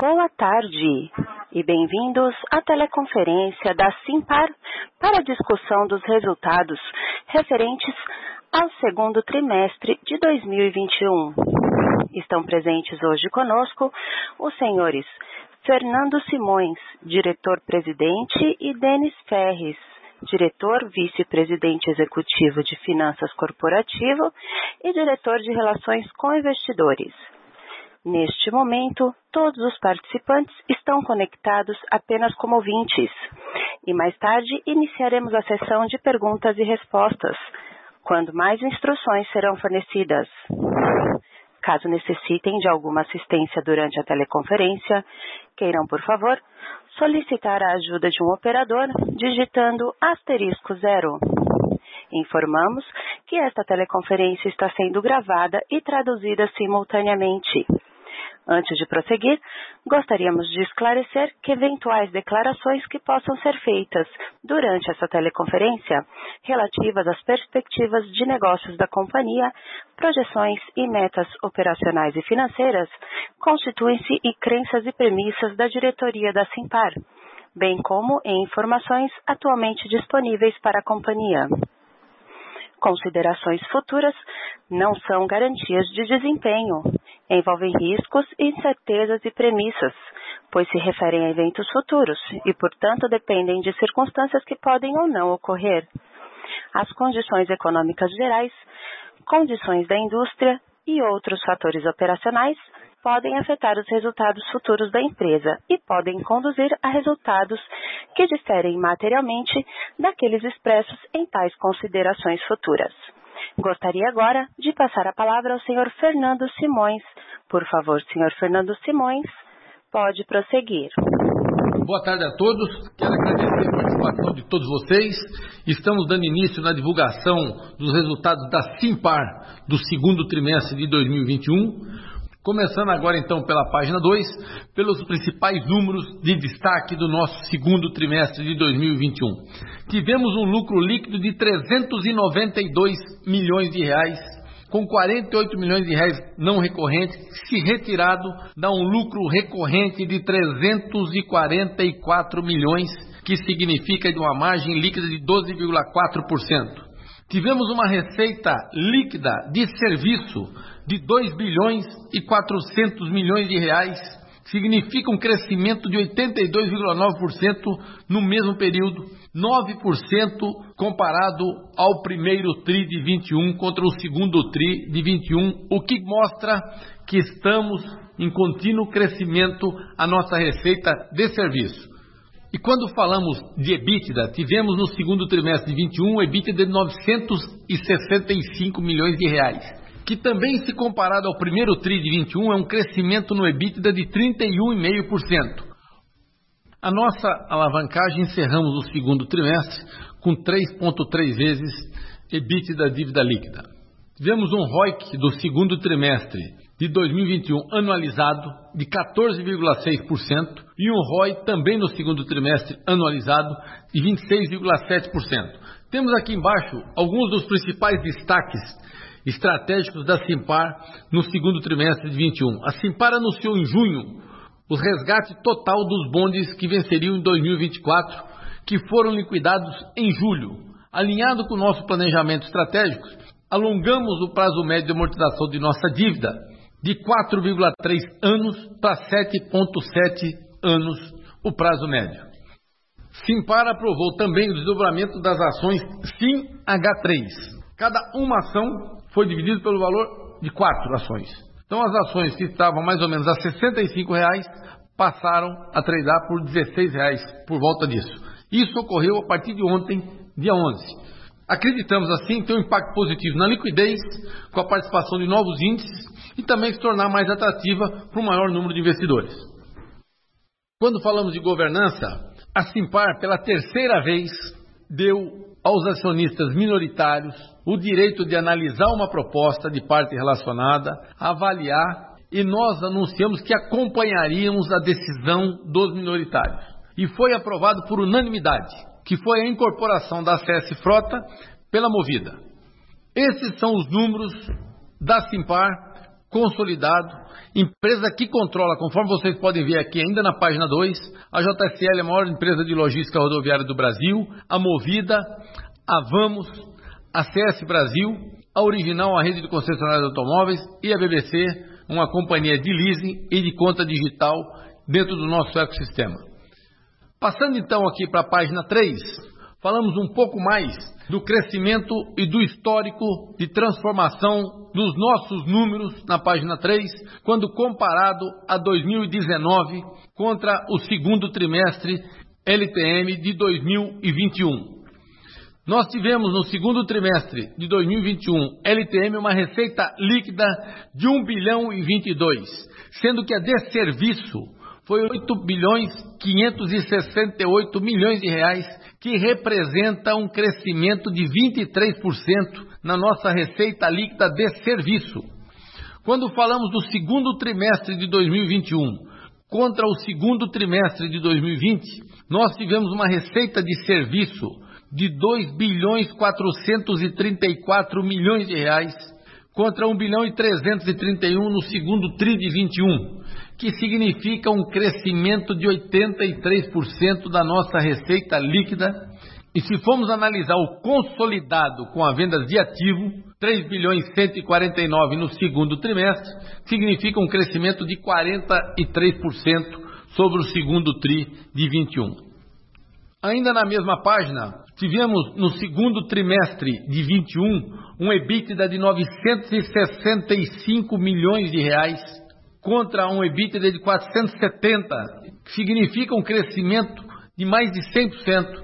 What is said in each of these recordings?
Boa tarde e bem-vindos à teleconferência da Simpar para a discussão dos resultados referentes ao segundo trimestre de 2021. Estão presentes hoje conosco os senhores Fernando Simões, diretor-presidente, e Denis Ferres, diretor vice-presidente executivo de Finanças Corporativo e diretor de Relações com Investidores. Neste momento, todos os participantes estão conectados apenas como ouvintes e mais tarde iniciaremos a sessão de perguntas e respostas, quando mais instruções serão fornecidas. Caso necessitem de alguma assistência durante a teleconferência, queiram, por favor, solicitar a ajuda de um operador digitando asterisco zero. Informamos que esta teleconferência está sendo gravada e traduzida simultaneamente. Antes de prosseguir, gostaríamos de esclarecer que eventuais declarações que possam ser feitas durante essa teleconferência relativas às perspectivas de negócios da companhia, projeções e metas operacionais e financeiras constituem-se em crenças e premissas da diretoria da Simpar, bem como em informações atualmente disponíveis para a companhia. Considerações futuras não são garantias de desempenho, envolvem riscos, incertezas e premissas, pois se referem a eventos futuros e, portanto, dependem de circunstâncias que podem ou não ocorrer. As condições econômicas gerais, condições da indústria e outros fatores operacionais podem afetar os resultados futuros da empresa e podem conduzir a resultados que diferem materialmente daqueles expressos em tais considerações futuras. Gostaria agora de passar a palavra ao Sr. Fernando Simões. Por favor, Sr. Fernando Simões, pode prosseguir. Boa tarde a todos. Quero agradecer a participação de todos vocês. Estamos dando início na divulgação dos resultados da Simpar do segundo trimestre de 2021. Começando agora então pela página 2, pelos principais números de destaque do nosso segundo trimestre de 2021. Tivemos um lucro líquido de 392 milhões de reais, com 48 milhões de reais não recorrentes, se retirado dá um lucro recorrente de 344 milhões, que significa de uma margem líquida de 12,4%. Tivemos uma receita líquida de serviço de 2 bilhões e 400 milhões de reais, significa um crescimento de 82,9% no mesmo período, 9% comparado ao primeiro TRI de 21 contra o segundo TRI de 21, o que mostra que estamos em contínuo crescimento a nossa receita de serviço. E quando falamos de EBITDA, tivemos no segundo trimestre de 21 um EBITDA de 965 milhões de reais que também se comparado ao primeiro TRI de 21 é um crescimento no EBITDA de 31,5%. A nossa alavancagem encerramos o segundo trimestre com 3,3 vezes EBITDA dívida líquida. Tivemos um ROIC do segundo trimestre de 2021 anualizado de 14,6% e um ROI também no segundo trimestre anualizado de 26,7%. Temos aqui embaixo alguns dos principais destaques estratégicos da Simpar no segundo trimestre de 21. A Simpar anunciou em junho o resgate total dos bondes que venceriam em 2024, que foram liquidados em julho. Alinhado com o nosso planejamento estratégico, alongamos o prazo médio de amortização de nossa dívida de 4,3 anos para 7,7 anos o prazo médio. Simpar aprovou também o desdobramento das ações SIM-H3. Cada uma ação foi dividido pelo valor de quatro ações. Então as ações que estavam mais ou menos a 65 reais passaram a tradar por 16 reais por volta disso. Isso ocorreu a partir de ontem, dia 11. Acreditamos assim ter um impacto positivo na liquidez, com a participação de novos índices e também se tornar mais atrativa para um maior número de investidores. Quando falamos de governança, a Simpar, pela terceira vez, deu aos acionistas minoritários o direito de analisar uma proposta de parte relacionada, avaliar e nós anunciamos que acompanharíamos a decisão dos minoritários. E foi aprovado por unanimidade, que foi a incorporação da CS Frota pela Movida. Esses são os números da Simpar consolidado, empresa que controla, conforme vocês podem ver aqui ainda na página 2, a JSL é a maior empresa de logística rodoviária do Brasil, a Movida, a Vamos, a CS Brasil, a Original, a rede de concessionárias de automóveis e a BBC, uma companhia de leasing e de conta digital dentro do nosso ecossistema. Passando então aqui para a página 3, falamos um pouco mais do crescimento e do histórico de transformação dos nossos números na página 3, quando comparado a 2019 contra o segundo trimestre LTM de 2021. Nós tivemos no segundo trimestre de 2021 LTM uma receita líquida de 1 bilhão e 22, sendo que a de serviço foi 8 bilhões 568 milhões de reais, que representa um crescimento de 23% na nossa receita líquida de serviço. Quando falamos do segundo trimestre de 2021 contra o segundo trimestre de 2020, nós tivemos uma receita de serviço de 2 bilhões 434 milhões de reais contra 1 bilhão e 331 no segundo TRI de 21, que significa um crescimento de 83% da nossa receita líquida. E se formos analisar o consolidado com a venda de ativo, 3 bilhões 149 no segundo trimestre, significa um crescimento de 43% sobre o segundo TRI de 21. Ainda na mesma página, tivemos no segundo trimestre de 21 um EBITDA de 965 milhões de reais contra um EBITDA de 470, que significa um crescimento de mais de 100%,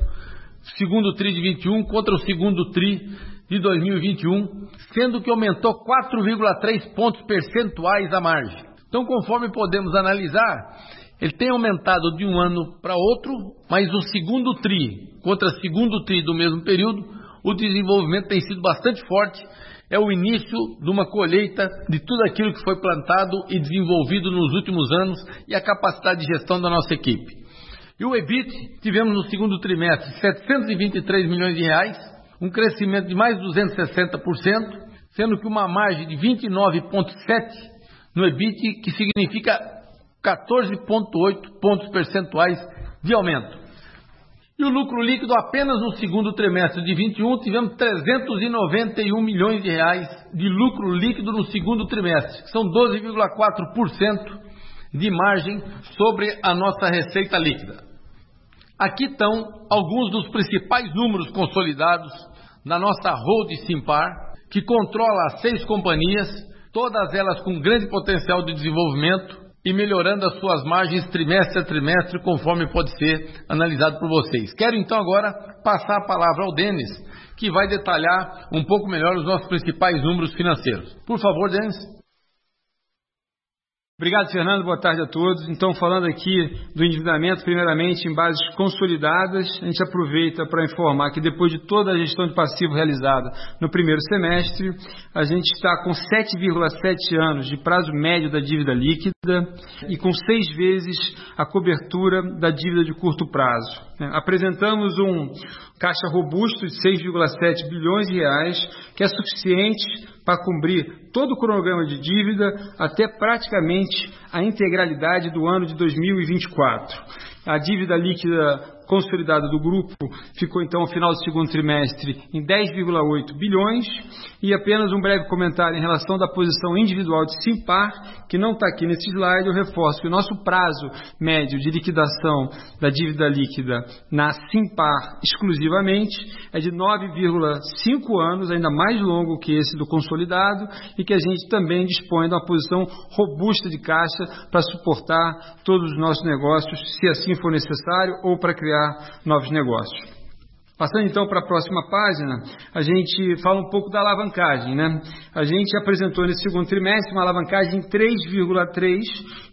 segundo o TRI de 21 contra o segundo TRI de 2021, sendo que aumentou 4,3 pontos percentuais a margem. Então, conforme podemos analisar, ele tem aumentado de um ano para outro, mas o segundo TRI contra o segundo TRI do mesmo período, o desenvolvimento tem sido bastante forte. É o início de uma colheita de tudo aquilo que foi plantado e desenvolvido nos últimos anos e a capacidade de gestão da nossa equipe. E o EBIT, tivemos no segundo trimestre 723 milhões de reais, um crescimento de mais de 260%, sendo que uma margem de 29,7% no EBIT, que significa 14,8 pontos percentuais de aumento. E o lucro líquido apenas no segundo trimestre de 21 tivemos 391 milhões de reais de lucro líquido no segundo trimestre, que são 12,4% de margem sobre a nossa receita líquida. Aqui estão alguns dos principais números consolidados da nossa Hold Simpar, que controla seis companhias, todas elas com grande potencial de desenvolvimento, e melhorando as suas margens trimestre a trimestre, conforme pode ser analisado por vocês. Quero então agora passar a palavra ao Denis, que vai detalhar um pouco melhor os nossos principais números financeiros. Por favor, Denis. Obrigado, Fernando. Boa tarde a todos. Então, falando aqui do endividamento, primeiramente em bases consolidadas, a gente aproveita para informar que depois de toda a gestão de passivo realizada no primeiro semestre, a gente está com 7,7 anos de prazo médio da dívida líquida e com seis vezes a cobertura da dívida de curto prazo. Apresentamos um caixa robusto de 6,7 bilhões de reais, que é suficiente para cumprir todo o cronograma de dívida até praticamente a integralidade do ano de 2024. A dívida líquida consolidada do grupo ficou então ao final do segundo trimestre em 10,8 bilhões. E apenas um breve comentário em relação da posição individual de Simpar, que não está aqui nesse slide, eu reforço que o nosso prazo médio de liquidação da dívida líquida na Simpar exclusivamente é de 9,5 anos, ainda mais longo que esse do consolidado, e que a gente também dispõe de uma posição robusta de caixa para suportar todos os nossos negócios, se assim for necessário, ou para criar novos negócios. Passando então para a próxima página, a gente fala um pouco da alavancagem. Né? A gente apresentou nesse segundo trimestre uma alavancagem 3,3,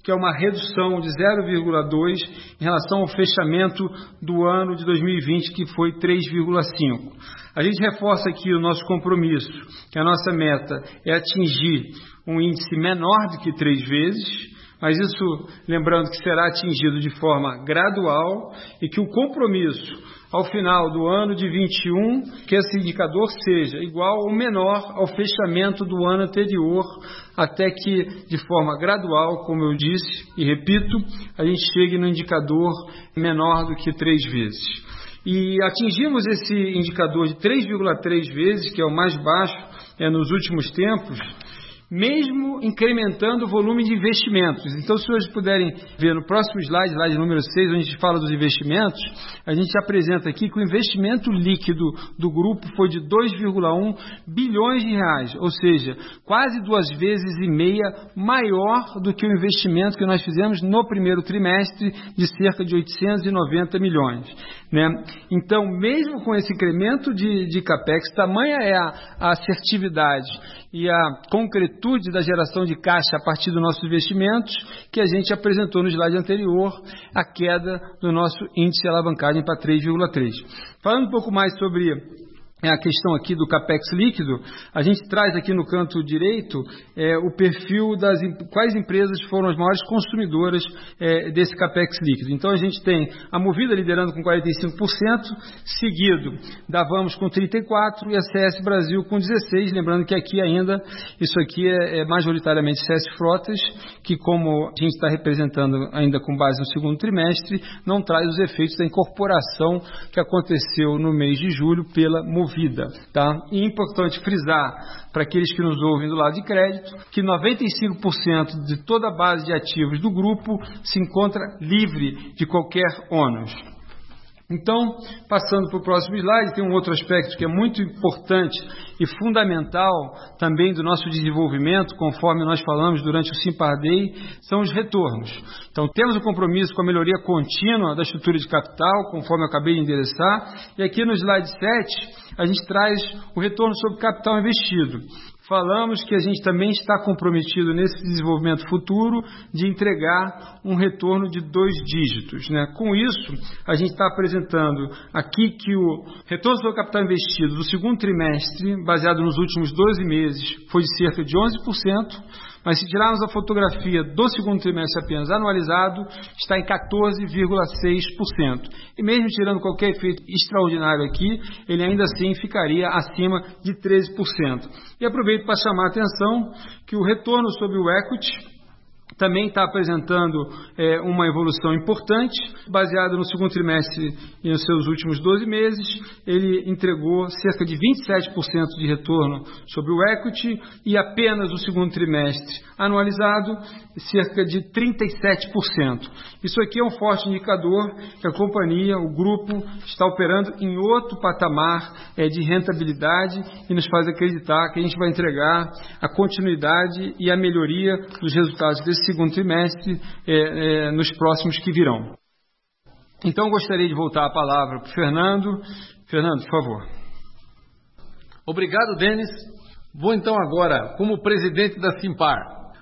que é uma redução de 0,2 em relação ao fechamento do ano de 2020, que foi 3,5. A gente reforça aqui o nosso compromisso, que a nossa meta é atingir um índice menor do que três vezes, mas isso lembrando que será atingido de forma gradual e que o compromisso ao final do ano de 21 que esse indicador seja igual ou menor ao fechamento do ano anterior, até que de forma gradual, como eu disse e repito, a gente chegue no indicador menor do que três vezes. E atingimos esse indicador de 3,3 vezes, que é o mais baixo é, nos últimos tempos, mesmo incrementando o volume de investimentos. Então, se vocês puderem ver no próximo slide, slide número 6, onde a gente fala dos investimentos, a gente apresenta aqui que o investimento líquido do grupo foi de 2,1 bilhões de reais, ou seja, quase duas vezes e meia maior do que o investimento que nós fizemos no primeiro trimestre, de cerca de 890 milhões. Né? Então, mesmo com esse incremento de, de capex, tamanha é a, a assertividade e a concretude da geração de caixa a partir dos nossos investimentos, que a gente apresentou no slide anterior, a queda do nosso índice de alavancagem para 3,3. Falando um pouco mais sobre é a questão aqui do capex líquido, a gente traz aqui no canto direito é, o perfil das quais empresas foram as maiores consumidoras é, desse capex líquido. Então a gente tem a Movida liderando com 45%, seguido da Vamos com 34% e a CS Brasil com 16%. Lembrando que aqui ainda isso aqui é, é majoritariamente CS Frotas, que como a gente está representando ainda com base no segundo trimestre, não traz os efeitos da incorporação que aconteceu no mês de julho pela Movida vida. Tá? E é importante frisar para aqueles que nos ouvem do lado de crédito que 95% de toda a base de ativos do grupo se encontra livre de qualquer ônus. Então, passando para o próximo slide, tem um outro aspecto que é muito importante e fundamental também do nosso desenvolvimento, conforme nós falamos durante o Simpar Day, são os retornos. Então, temos o um compromisso com a melhoria contínua da estrutura de capital, conforme eu acabei de endereçar, e aqui no slide 7 a gente traz o retorno sobre capital investido falamos que a gente também está comprometido nesse desenvolvimento futuro de entregar um retorno de dois dígitos. Né? Com isso, a gente está apresentando aqui que o retorno sobre capital investido do segundo trimestre, baseado nos últimos 12 meses, foi de cerca de 11%. Mas se tirarmos a fotografia do segundo trimestre apenas anualizado, está em 14,6%. E mesmo tirando qualquer efeito extraordinário aqui, ele ainda assim ficaria acima de 13%. E aproveito para chamar a atenção que o retorno sobre o equity também está apresentando é, uma evolução importante, baseado no segundo trimestre e nos seus últimos 12 meses. Ele entregou cerca de 27% de retorno sobre o equity e apenas no segundo trimestre anualizado, cerca de 37%. Isso aqui é um forte indicador que a companhia, o grupo, está operando em outro patamar é, de rentabilidade e nos faz acreditar que a gente vai entregar a continuidade e a melhoria dos resultados desse segundo trimestre é, é, nos próximos que virão. Então, gostaria de voltar a palavra para o Fernando. Fernando, por favor. Obrigado, Denis. Vou então agora, como presidente da Simpar,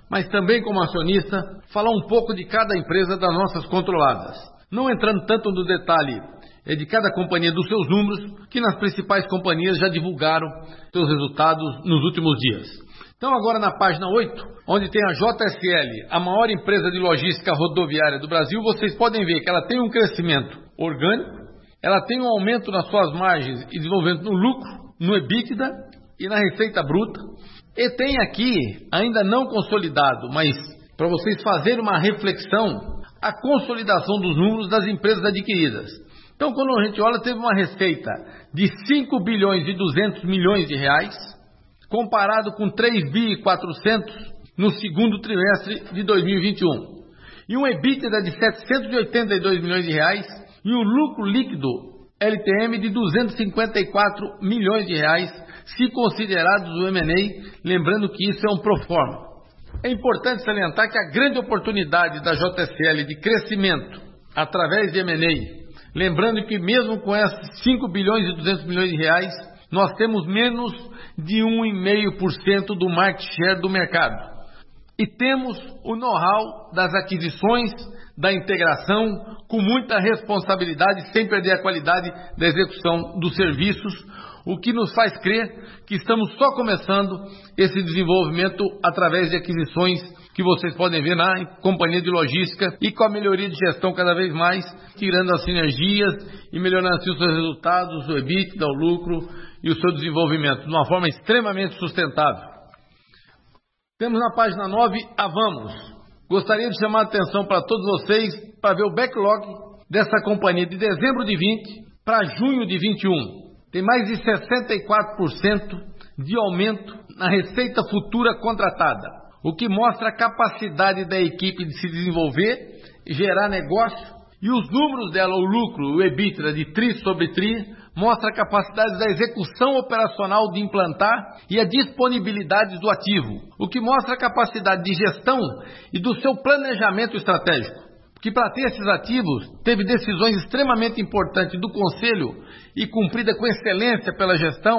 mas também como acionista, falar um pouco de cada empresa das nossas controladas. Não entrando tanto no detalhe é de cada companhia dos seus números, que nas principais companhias já divulgaram seus resultados nos últimos dias. Então, agora na página 8, onde tem a JSL, a maior empresa de logística rodoviária do Brasil, vocês podem ver que ela tem um crescimento orgânico, ela tem um aumento nas suas margens e desenvolvimento no lucro, no EBITDA e na receita bruta. E tem aqui, ainda não consolidado, mas para vocês fazerem uma reflexão, a consolidação dos números das empresas adquiridas. Então, quando a gente olha, teve uma receita de 5 bilhões e 200 milhões de reais, comparado com 3 bi 400 no segundo trimestre de 2021. E um EBITDA de 782 milhões de reais e um lucro líquido LTM de 254 milhões de reais, se considerados o M&A, lembrando que isso é um proforma. É importante salientar que a grande oportunidade da JSL de crescimento através de M&A, lembrando que mesmo com esses 5 bilhões e 200 milhões de reais, nós temos menos de 1,5% do market share do mercado. E temos o know-how das aquisições, da integração, com muita responsabilidade, sem perder a qualidade da execução dos serviços, o que nos faz crer que estamos só começando esse desenvolvimento através de aquisições que vocês podem ver na companhia de logística e com a melhoria de gestão cada vez mais, tirando as sinergias e melhorando assim os seus resultados, o EBITDA, o lucro e o seu desenvolvimento de uma forma extremamente sustentável. Temos na página 9 a Vamos. Gostaria de chamar a atenção para todos vocês para ver o backlog dessa companhia de dezembro de 20 para junho de 21. Tem mais de 64% de aumento na receita futura contratada, o que mostra a capacidade da equipe de se desenvolver, gerar negócio e os números dela, o lucro, o EBITDA de TRI sobre TRI, mostra a capacidade da execução operacional de implantar e a disponibilidade do ativo, o que mostra a capacidade de gestão e do seu planejamento estratégico que para ter esses ativos teve decisões extremamente importantes do Conselho e cumprida com excelência pela gestão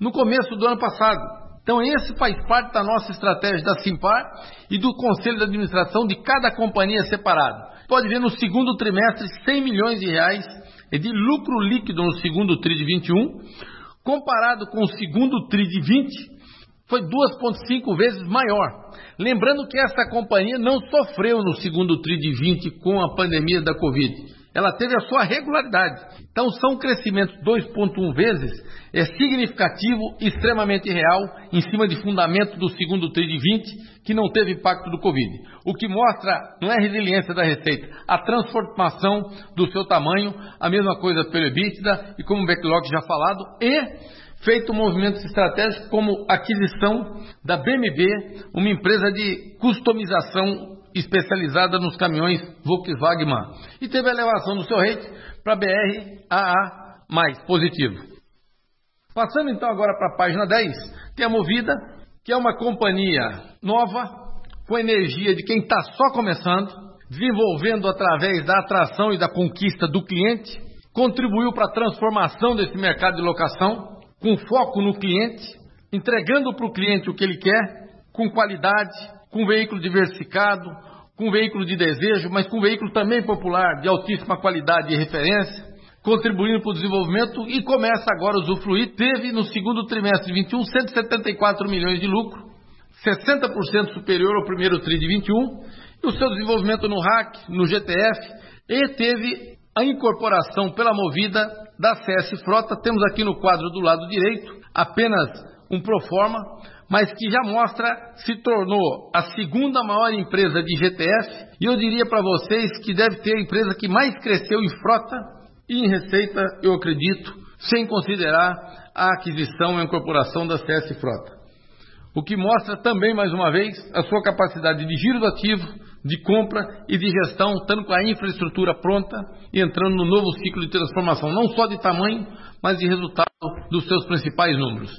no começo do ano passado. Então, esse faz parte da nossa estratégia da Simpar e do Conselho de Administração de cada companhia separado. Pode ver no segundo trimestre 100 milhões de reais de lucro líquido no segundo TRI de 21, comparado com o segundo TRI de 20, foi 2,5 vezes maior. Lembrando que essa companhia não sofreu no segundo TRI de 20 com a pandemia da Covid. Ela teve a sua regularidade. Então, são crescimentos 2,1 vezes, é significativo, extremamente real, em cima de fundamento do segundo TRI de 20, que não teve impacto do Covid. O que mostra, não é a resiliência da receita, a transformação do seu tamanho, a mesma coisa pelo EBITDA, e como o backlog já falado, e feito movimentos estratégicos como aquisição da BMB, uma empresa de customização especializada nos caminhões Volkswagen. E teve a elevação do seu rate para BR AA mais positivo. Passando então agora para a página 10, tem a Movida, que é uma companhia nova, com energia de quem está só começando, desenvolvendo através da atração e da conquista do cliente, contribuiu para a transformação desse mercado de locação, com foco no cliente, entregando para o cliente o que ele quer, com qualidade, com veículo diversificado, com veículo de desejo, mas com veículo também popular, de altíssima qualidade e referência, contribuindo para o desenvolvimento e começa agora a usufruir. Teve no segundo trimestre de 21 174 milhões de lucro, 60% superior ao primeiro TRI de 21, e o seu desenvolvimento no RAC, no GTF, e teve a incorporação pela movida da CS Frota. Temos aqui no quadro do lado direito apenas um proforma, mas que já mostra se tornou a segunda maior empresa de GTS e eu diria para vocês que deve ter a empresa que mais cresceu em frota e em receita, eu acredito, sem considerar a aquisição e incorporação da CS Frota. O que mostra também, mais uma vez, a sua capacidade de giro ativo, de compra e de gestão, estando com a infraestrutura pronta e entrando no novo ciclo de transformação, não só de tamanho, mas de resultado dos seus principais números.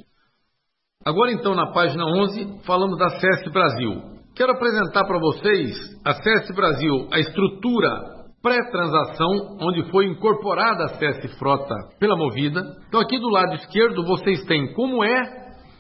Agora, então, na página 11, falamos da CS Brasil. Quero apresentar para vocês a CS Brasil, a estrutura pré-transação, onde foi incorporada a CS Frota pela Movida. Então, aqui do lado esquerdo, vocês têm como é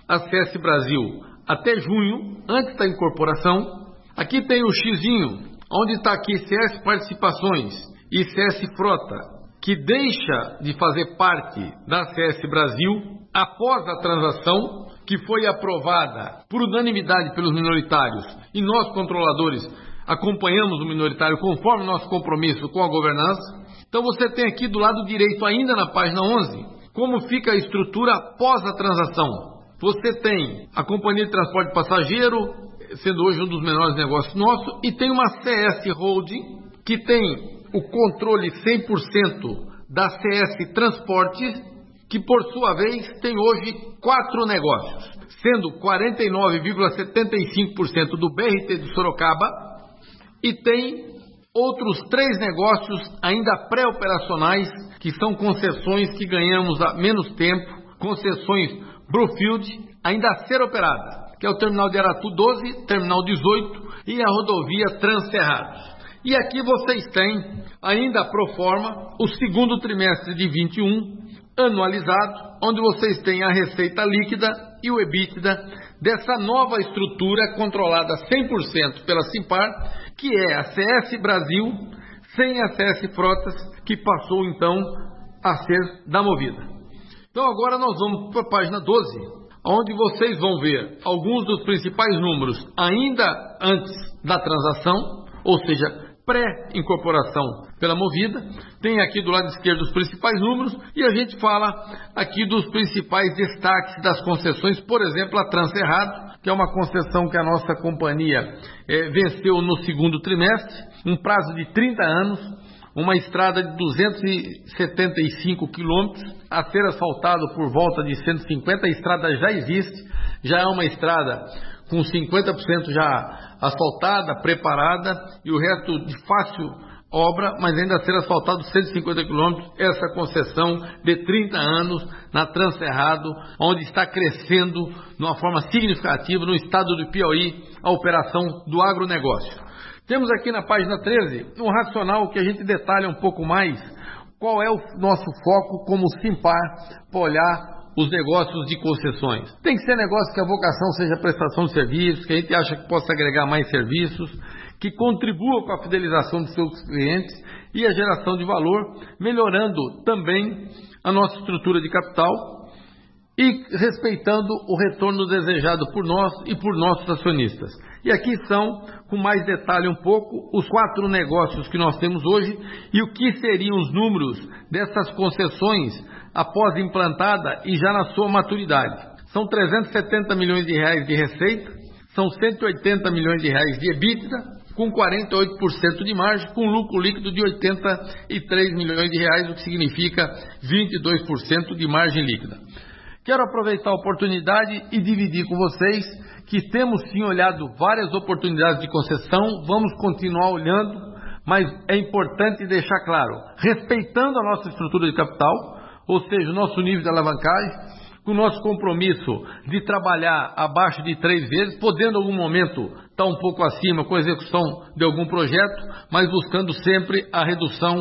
a CS Brasil até junho, antes da incorporação, Aqui tem o xizinho, onde está aqui CS Participações e CS Frota, que deixa de fazer parte da CS Brasil após a transação que foi aprovada por unanimidade pelos minoritários e nós controladores acompanhamos o minoritário conforme nosso compromisso com a governança. Então você tem aqui do lado direito ainda na página 11 como fica a estrutura após a transação. Você tem a companhia de transporte passageiro, sendo hoje um dos menores negócios nossos, e tem uma CS Holding, que tem o controle 100% da CS Transportes, que por sua vez tem hoje quatro negócios, sendo 49,75% do BRT de Sorocaba e tem outros três negócios ainda pré-operacionais, que são concessões que ganhamos há menos tempo, concessões Brookfield, ainda a ser operadas que é o terminal de Aratu 12, terminal 18 e a rodovia Transcerrados. E aqui vocês têm, ainda pro forma, o segundo trimestre de 21, anualizado, onde vocês têm a receita líquida e o EBITDA dessa nova estrutura controlada 100% pela Simpar, que é a CS Brasil, sem a CS Frotas, que passou então a ser da Movida. Então agora nós vamos para a página 12, onde vocês vão ver alguns dos principais números ainda antes da transação, ou seja, pré-incorporação pela movida. Tem aqui do lado esquerdo os principais números e a gente fala aqui dos principais destaques das concessões, por exemplo, a Transerrado, que é uma concessão que a nossa companhia é, venceu no segundo trimestre, um prazo de 30 anos, uma estrada de 275 quilômetros, a ser asfaltado por volta de 150, a estrada já existe, já é uma estrada com 50% já asfaltada, preparada e o resto de fácil obra, mas ainda ser asfaltado 150 quilômetros, essa concessão de 30 anos na Transerrado, onde está crescendo de uma forma significativa no estado do Piauí a operação do agronegócio. Temos aqui na página 13 um racional que a gente detalha um pouco mais qual é o nosso foco como Simpar para olhar os negócios de concessões. Tem que ser negócio que a vocação seja prestação de serviços, que a gente acha que possa agregar mais serviços, que contribua com a fidelização dos seus clientes e a geração de valor, melhorando também a nossa estrutura de capital e respeitando o retorno desejado por nós e por nossos acionistas. E aqui são, com mais detalhe um pouco, os quatro negócios que nós temos hoje e o que seriam os números dessas concessões após implantada e já na sua maturidade. São 370 milhões de reais de receita, são 180 milhões de reais de EBITDA, com 48% de margem, com lucro líquido de 83 milhões de reais, o que significa 22% de margem líquida. Quero aproveitar a oportunidade e dividir com vocês que temos sim olhado várias oportunidades de concessão, vamos continuar olhando, mas é importante deixar claro, respeitando a nossa estrutura de capital, ou seja, o nosso nível de alavancagem, com o nosso compromisso de trabalhar abaixo de três vezes, podendo em algum momento estar um pouco acima com a execução de algum projeto, mas buscando sempre a redução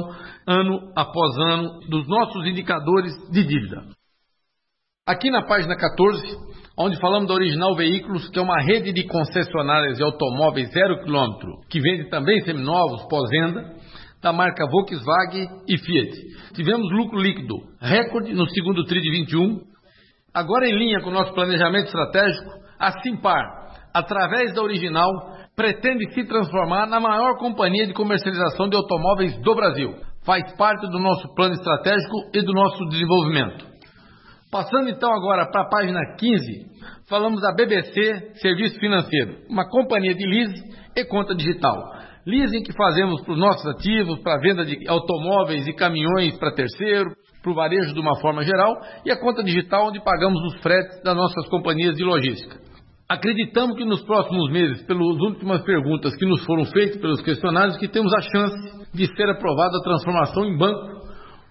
ano após ano dos nossos indicadores de dívida. Aqui na página 14, onde falamos da Original Veículos, que é uma rede de concessionárias de automóveis zero quilômetro, que vende também seminovos, pós-venda, da marca Volkswagen e Fiat. Tivemos lucro líquido recorde no segundo TRI de 21. Agora, em linha com o nosso planejamento estratégico, a Simpar, através da Original, pretende se transformar na maior companhia de comercialização de automóveis do Brasil. Faz parte do nosso plano estratégico e do nosso desenvolvimento. Passando então agora para a página 15, falamos da BBC Serviço Financeiro, uma companhia de lease e conta digital leasing que fazemos para os nossos ativos, para a venda de automóveis e caminhões para terceiro, para o varejo de uma forma geral, e a conta digital onde pagamos os fretes das nossas companhias de logística. Acreditamos que nos próximos meses, pelas últimas perguntas que nos foram feitas pelos questionários, que temos a chance de ser aprovada a transformação em banco,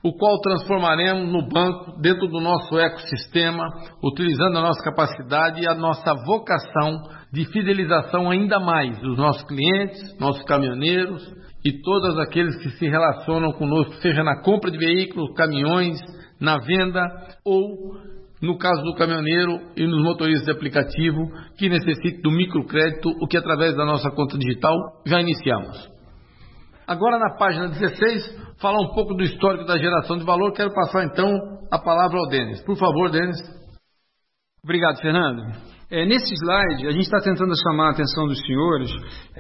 o qual transformaremos no banco dentro do nosso ecossistema, utilizando a nossa capacidade e a nossa vocação de fidelização ainda mais dos nossos clientes, nossos caminhoneiros e todos aqueles que se relacionam conosco, seja na compra de veículos, caminhões, na venda ou, no caso do caminhoneiro e nos motoristas de aplicativo que necessitem do microcrédito, o que através da nossa conta digital já iniciamos. Agora na página 16, falar um pouco do histórico da geração de valor, quero passar então a palavra ao Denis. Por favor, Denis. Obrigado, Fernando. É, nesse slide, a gente está tentando chamar a atenção dos senhores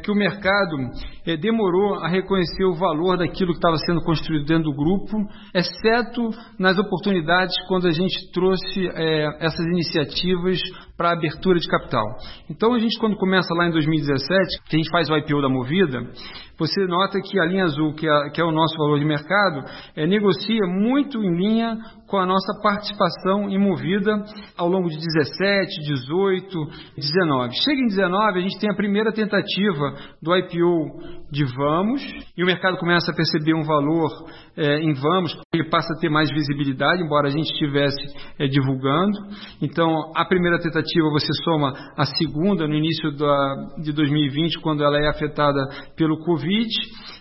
que o mercado é, demorou a reconhecer o valor daquilo que estava sendo construído dentro do grupo, exceto nas oportunidades quando a gente trouxe é, essas iniciativas para abertura de capital. Então, a gente, quando começa lá em 2017, que a gente faz o IPO da Movida, você nota que a linha azul, que é, que é o nosso valor de mercado, é, negocia muito em linha com a nossa participação em Movida ao longo de 17, 18, 19. Chega em 19, a gente tem a primeira tentativa do IPO de Vamos, e o mercado começa a perceber um valor é, em Vamos, ele passa a ter mais visibilidade, embora a gente estivesse é, divulgando. Então, a primeira tentativa você soma a segunda no início da, de 2020, quando ela é afetada pelo Covid.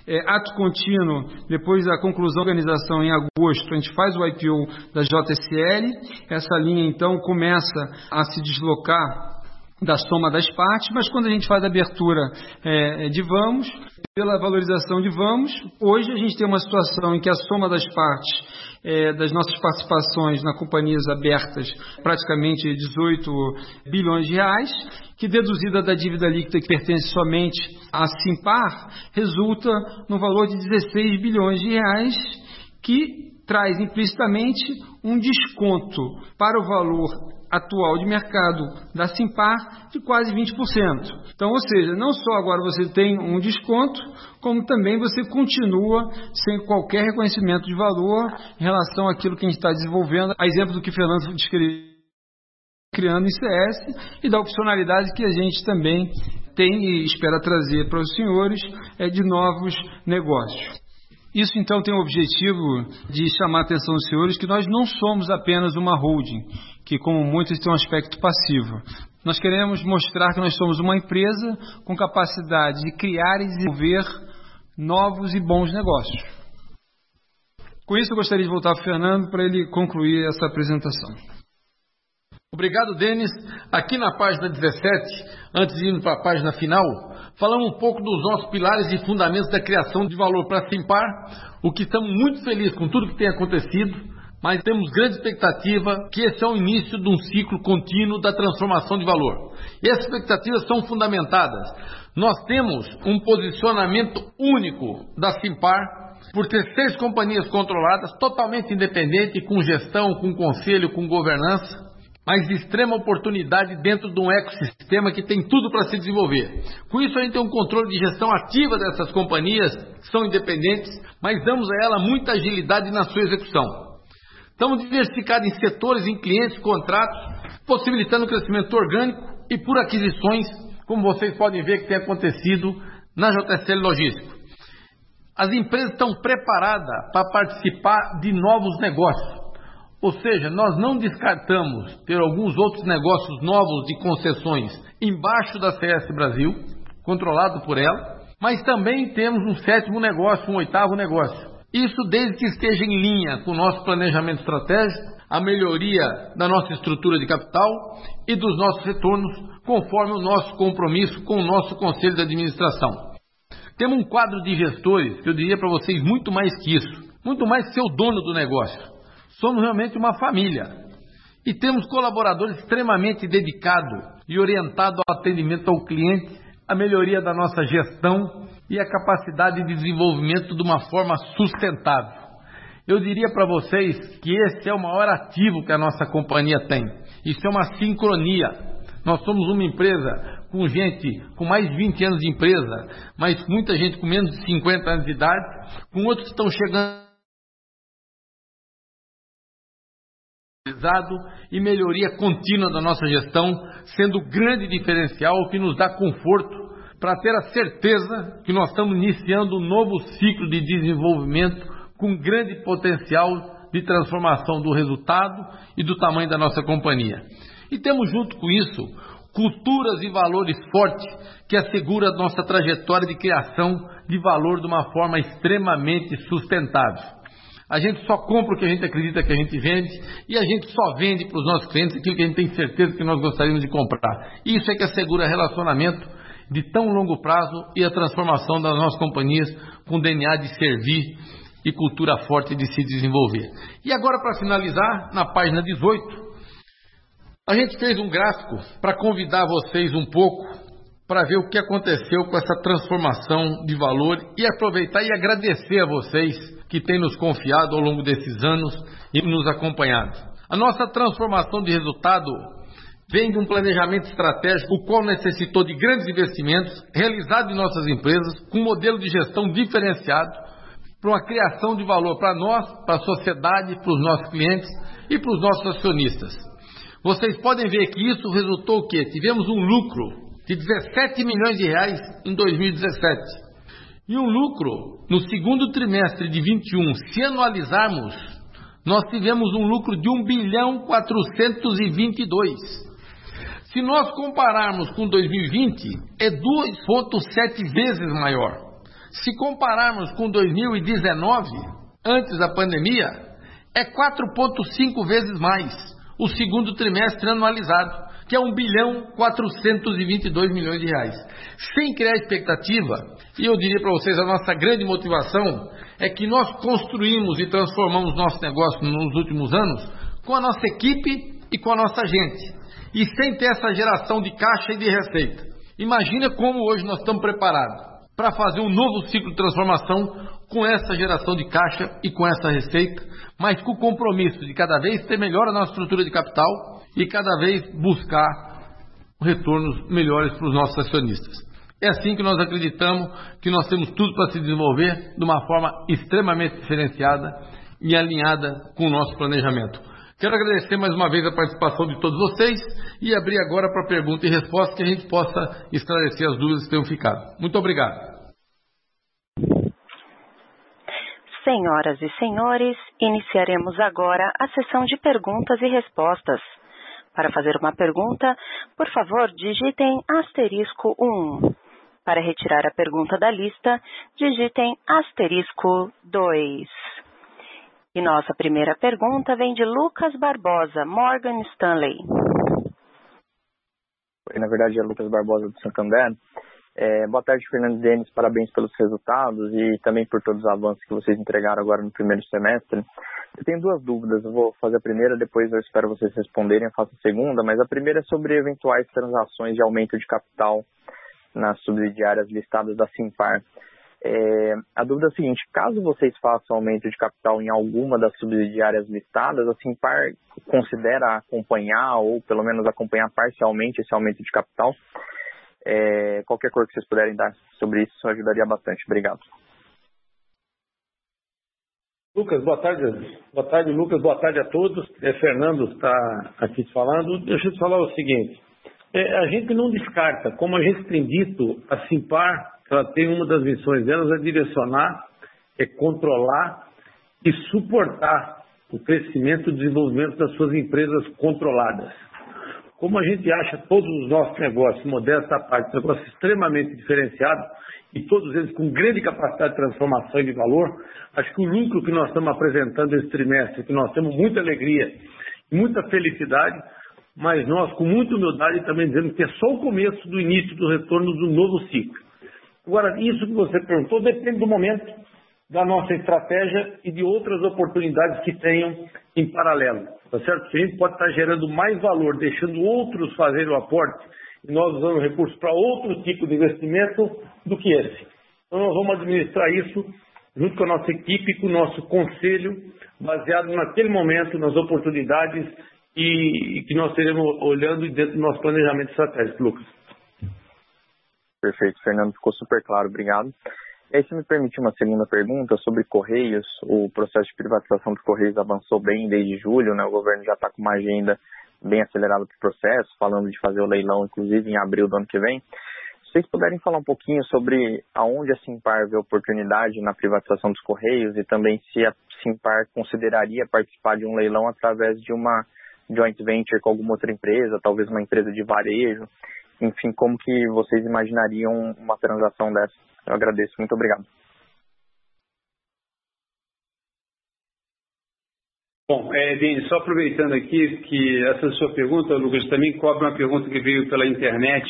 É, ato contínuo, depois da conclusão da organização em agosto, a gente faz o IPO da JSL. Essa linha, então, começa a se deslocar da soma das partes, mas quando a gente faz a abertura é, de vamos, pela valorização de vamos, hoje a gente tem uma situação em que a soma das partes é, das nossas participações na companhias abertas, praticamente 18 bilhões de reais, que deduzida da dívida líquida que pertence somente à Simpar, resulta no valor de 16 bilhões de reais, que traz implicitamente um desconto para o valor atual de mercado da Simpar de quase 20%. Então, ou seja, não só agora você tem um desconto, como também você continua sem qualquer reconhecimento de valor em relação àquilo que a gente está desenvolvendo, a exemplo do que Fernando descreveu criando em CS e da opcionalidade que a gente também tem e espera trazer para os senhores é, de novos negócios. Isso então tem o objetivo de chamar a atenção dos senhores que nós não somos apenas uma holding, que como muitos tem um aspecto passivo. Nós queremos mostrar que nós somos uma empresa com capacidade de criar e desenvolver novos e bons negócios. Com isso, eu gostaria de voltar para o Fernando para ele concluir essa apresentação. Obrigado, Denis. Aqui na página 17, antes de ir para a página final, falamos um pouco dos nossos pilares e fundamentos da criação de valor para a Simpar, o que estamos muito felizes com tudo que tem acontecido, mas temos grande expectativa que esse é o início de um ciclo contínuo da transformação de valor. E essas expectativas são fundamentadas. Nós temos um posicionamento único da Simpar por ter seis companhias controladas, totalmente independente, com gestão, com conselho, com governança mas de extrema oportunidade dentro de um ecossistema que tem tudo para se desenvolver. Com isso, a gente tem um controle de gestão ativa dessas companhias, que são independentes, mas damos a ela muita agilidade na sua execução. Estamos diversificados em setores, em clientes, contratos, possibilitando o crescimento orgânico e por aquisições, como vocês podem ver que tem acontecido na JSL Logístico. As empresas estão preparadas para participar de novos negócios. Ou seja, nós não descartamos ter alguns outros negócios novos de concessões embaixo da CS Brasil, controlado por ela, mas também temos um sétimo negócio, um oitavo negócio. Isso desde que esteja em linha com o nosso planejamento estratégico, a melhoria da nossa estrutura de capital e dos nossos retornos, conforme o nosso compromisso com o nosso conselho de administração. Temos um quadro de gestores que eu diria para vocês muito mais que isso, muito mais que ser o dono do negócio. Somos realmente uma família. E temos colaboradores extremamente dedicados e orientados ao atendimento ao cliente, à melhoria da nossa gestão e à capacidade de desenvolvimento de uma forma sustentável. Eu diria para vocês que esse é o maior ativo que a nossa companhia tem. Isso é uma sincronia. Nós somos uma empresa com gente com mais de 20 anos de empresa, mas muita gente com menos de 50 anos de idade, com outros que estão chegando e melhoria contínua da nossa gestão, sendo grande diferencial que nos dá conforto para ter a certeza que nós estamos iniciando um novo ciclo de desenvolvimento com grande potencial de transformação do resultado e do tamanho da nossa companhia. E temos junto com isso culturas e valores fortes que asseguram a nossa trajetória de criação de valor de uma forma extremamente sustentável. A gente só compra o que a gente acredita que a gente vende e a gente só vende para os nossos clientes aquilo que a gente tem certeza que nós gostaríamos de comprar. Isso é que assegura relacionamento de tão longo prazo e a transformação das nossas companhias com DNA de servir e cultura forte de se desenvolver. E agora, para finalizar, na página 18, a gente fez um gráfico para convidar vocês um pouco para ver o que aconteceu com essa transformação de valor e aproveitar e agradecer a vocês que tem nos confiado ao longo desses anos e nos acompanhado. A nossa transformação de resultado vem de um planejamento estratégico, o qual necessitou de grandes investimentos realizados em nossas empresas, com um modelo de gestão diferenciado, para uma criação de valor para nós, para a sociedade, para os nossos clientes e para os nossos acionistas. Vocês podem ver que isso resultou o quê? Tivemos um lucro de 17 milhões de reais em 2017 e um lucro no segundo trimestre de 21, se anualizarmos, nós tivemos um lucro de 1 bilhão 422. Se nós compararmos com 2020, é 2,7 vezes maior. Se compararmos com 2019, antes da pandemia, é 4,5 vezes mais o segundo trimestre anualizado. que é 1 bilhão 422 milhões de reais. Sem criar expectativa, e eu diria para vocês, a nossa grande motivação é que nós construímos e transformamos nosso negócio nos últimos anos com a nossa equipe e com a nossa gente. E sem ter essa geração de caixa e de receita. Imagina como hoje nós estamos preparados para fazer um novo ciclo de transformação com essa geração de caixa e com essa receita, mas com o compromisso de cada vez ter melhor a nossa estrutura de capital e cada vez buscar retornos melhores para os nossos acionistas. É assim que nós acreditamos que nós temos tudo para se desenvolver de uma forma extremamente diferenciada e alinhada com o nosso planejamento. Quero agradecer mais uma vez a participação de todos vocês e abrir agora para pergunta e resposta que a gente possa esclarecer as dúvidas que tenham ficado. Muito obrigado. Senhoras e senhores, iniciaremos agora a sessão de perguntas e respostas. Para fazer uma pergunta, por favor, digitem asterisco 1. Para retirar a pergunta da lista, digitem asterisco 2. E nossa primeira pergunta vem de Lucas Barbosa, Morgan Stanley. Na verdade, é Lucas Barbosa do Santander. É, boa tarde, Fernando Denis. Parabéns pelos resultados e também por todos os avanços que vocês entregaram agora no primeiro semestre. Eu tenho duas dúvidas. Eu vou fazer a primeira, depois eu espero vocês responderem. Eu faço a segunda. Mas a primeira é sobre eventuais transações de aumento de capital nas subsidiárias listadas da Simpar. É, a dúvida é a seguinte: caso vocês façam aumento de capital em alguma das subsidiárias listadas, a Simpar considera acompanhar ou pelo menos acompanhar parcialmente esse aumento de capital? É, qualquer cor que vocês puderem dar sobre isso ajudaria bastante. Obrigado. Lucas, boa tarde. Boa tarde, Lucas. Boa tarde a todos. É, Fernando está aqui falando. Deixa eu te falar o seguinte. É, a gente não descarta, como a gente tem dito, a Simpar ela tem uma das missões delas é direcionar, é controlar e suportar o crescimento e desenvolvimento das suas empresas controladas. Como a gente acha todos os nossos negócios, modesta parte, negócios extremamente diferenciados e todos eles com grande capacidade de transformação e de valor, acho que o lucro que nós estamos apresentando esse trimestre, que nós temos muita alegria e muita felicidade, mas nós com muita humildade também dizendo que é só o começo do início do retorno do novo ciclo. Agora, isso que você perguntou depende do momento, da nossa estratégia e de outras oportunidades que tenham em paralelo. Tá certo? Se a gente pode estar gerando mais valor, deixando outros fazerem o aporte, e nós usando recursos para outro tipo de investimento do que esse. Então nós vamos administrar isso junto com a nossa equipe, com o nosso conselho, baseado naquele momento, nas oportunidades e, e que nós teremos olhando dentro do nosso planejamento estratégico, Lucas. Perfeito, Fernando, ficou super claro, obrigado. E aí, se me permite uma segunda pergunta sobre Correios, o processo de privatização dos Correios avançou bem desde julho, né? O governo já está com uma agenda bem acelerada para o processo, falando de fazer o leilão, inclusive, em abril do ano que vem. Se vocês puderem falar um pouquinho sobre aonde a Simpar vê oportunidade na privatização dos Correios e também se a Simpar consideraria participar de um leilão através de uma joint venture com alguma outra empresa, talvez uma empresa de varejo, enfim, como que vocês imaginariam uma transação dessa. Eu agradeço, muito obrigado. Bom, é, Denis, só aproveitando aqui que essa sua pergunta, Lucas, também cobre uma pergunta que veio pela internet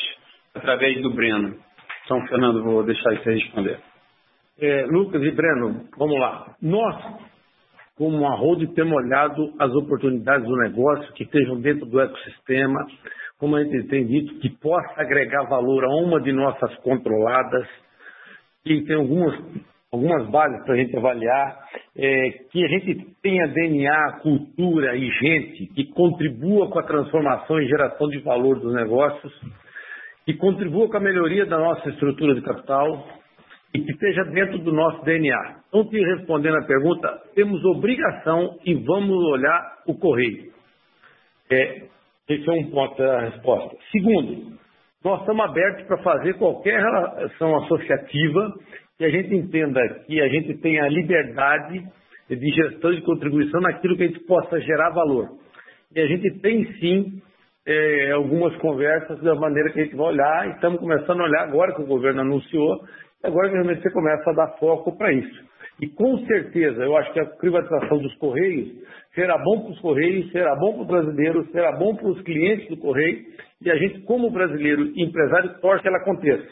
através do Breno. Então, Fernando, vou deixar você responder. É, Lucas e Breno, vamos lá. Nós, como a Road, temos olhado as oportunidades do negócio que estejam dentro do ecossistema, como a gente tem dito, que possa agregar valor a uma de nossas controladas, que tem algumas, algumas bases para a gente avaliar, é, que a gente tenha DNA, cultura e gente que contribua com a transformação e geração de valor dos negócios, que contribua com a melhoria da nossa estrutura de capital e que esteja dentro do nosso DNA. Então, te respondendo a pergunta, temos obrigação e vamos olhar o correio. É, esse é um ponto da resposta. Segundo, nós estamos abertos para fazer qualquer relação associativa que a gente entenda que a gente tenha liberdade de gestão e contribuição naquilo que a gente possa gerar valor. E a gente tem sim é, algumas conversas da maneira que a gente vai olhar, e estamos começando a olhar agora que o governo anunciou, agora realmente você começa a dar foco para isso. E com certeza, eu acho que a privatização dos Correios será bom para os Correios, será bom para o brasileiro, será bom para os clientes do Correio, e a gente, como brasileiro e empresário, torce que ela aconteça.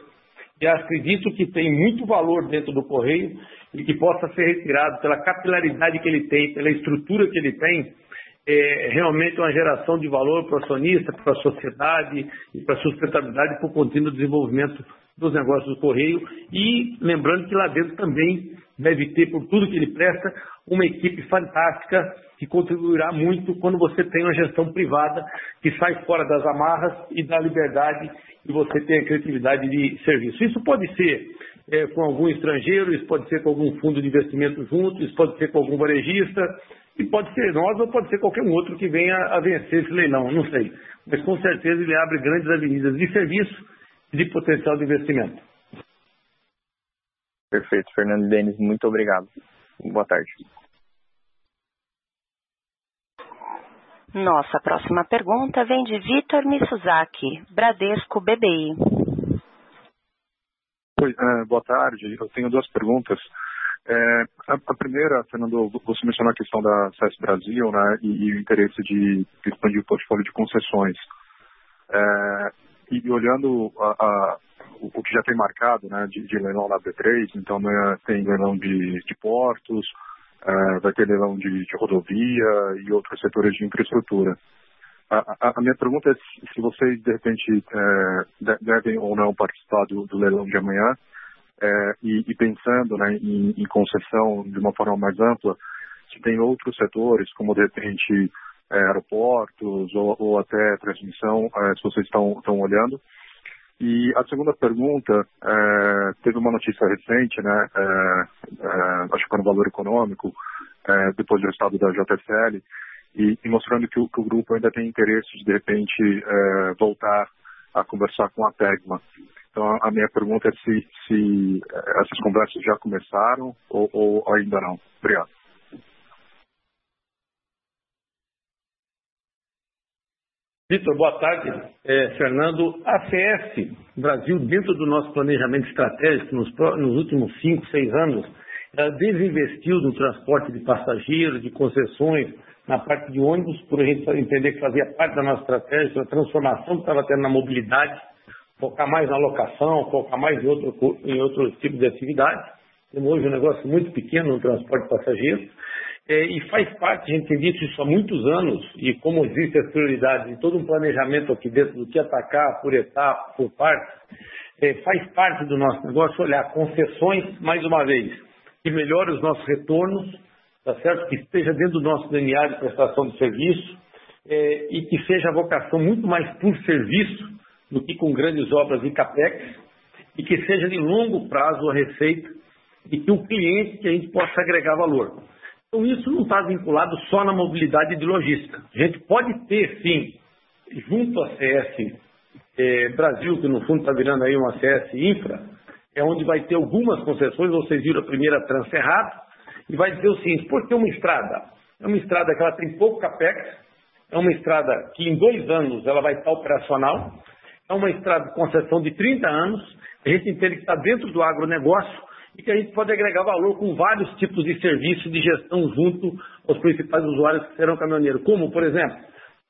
E acredito que tem muito valor dentro do Correio e que possa ser retirado pela capilaridade que ele tem, pela estrutura que ele tem, é realmente uma geração de valor para o acionista, para a sociedade e para a sustentabilidade para o contínuo desenvolvimento dos negócios do Correio. E lembrando que lá dentro também deve ter, por tudo que ele presta, uma equipe fantástica que contribuirá muito quando você tem uma gestão privada que sai fora das amarras e dá liberdade e você tem a criatividade de serviço. Isso pode ser é, com algum estrangeiro, isso pode ser com algum fundo de investimento junto, isso pode ser com algum varejista, e pode ser nós ou pode ser qualquer um outro que venha a vencer esse leilão, não sei. Mas com certeza ele abre grandes avenidas de serviço de potencial de investimento. Perfeito, Fernando Denis, muito obrigado. Boa tarde. Nossa próxima pergunta vem de Vitor Misuzaki, Bradesco BBI. Oi, uh, boa tarde. Eu tenho duas perguntas. É, a, a, primeira, Fernando, você mencionou a questão da CS Brasil né, e, e o interesse de, de, expandir o portfólio de concessões. É, e olhando a, a, o que já tem marcado né, de, de leilão na B3, então né, tem leilão de, de portos, é, vai ter leilão de, de, rodovia e outros setores de infraestrutura. A, a, minha pergunta é se vocês, de repente, é, devem ou não participar do, do leilão de amanhã, é, e, e, pensando né, em, em, concessão de uma forma mais ampla, se tem outros setores, como de repente é, aeroportos ou, ou, até transmissão, é, se vocês estão, estão olhando. E a segunda pergunta, é, teve uma notícia recente, né, é, é, acho que no Valor Econômico, depois do estado da JSL, e, e mostrando que o, que o, grupo ainda tem interesse de, de repente, voltar a conversar com a Tegma. Então, a minha pergunta é se, se essas conversas já começaram ou, ou ainda não. Obrigado. Vitor, boa tarde. É, Fernando, a CS Brasil, dentro do nosso planejamento estratégico, nos, nos últimos cinco, seis anos, ela desinvestiu no transporte de passageiros, de concessões, na parte de ônibus, por a gente entender que fazia parte da nossa estratégia, a transformação que estava tendo na mobilidade focar mais na locação, focar mais em outro, em outro tipo de atividade. Temos hoje um negócio muito pequeno no transporte de passageiros. É, e faz parte, a gente tem dito isso há muitos anos, e como existem as prioridades e todo um planejamento aqui dentro do que atacar por etapa, por parte, é, faz parte do nosso negócio olhar concessões, mais uma vez, que melhore os nossos retornos, tá certo? que esteja dentro do nosso DNA de prestação de serviço, é, e que seja a vocação muito mais por serviço do que com grandes obras e capex, e que seja de longo prazo a receita e que o cliente que a gente possa agregar valor. Então isso não está vinculado só na mobilidade de logística. A gente pode ter, sim, junto à CS é, Brasil, que no fundo está virando aí uma CS Infra, é onde vai ter algumas concessões, vocês viram a primeira Transferrado, e vai dizer o seguinte, por que uma estrada? É uma estrada que ela tem pouco capex, é uma estrada que em dois anos ela vai estar operacional, é uma estrada de concessão de 30 anos, a gente entende que está dentro do agronegócio e que a gente pode agregar valor com vários tipos de serviços de gestão junto aos principais usuários que serão caminhoneiros, como, por exemplo,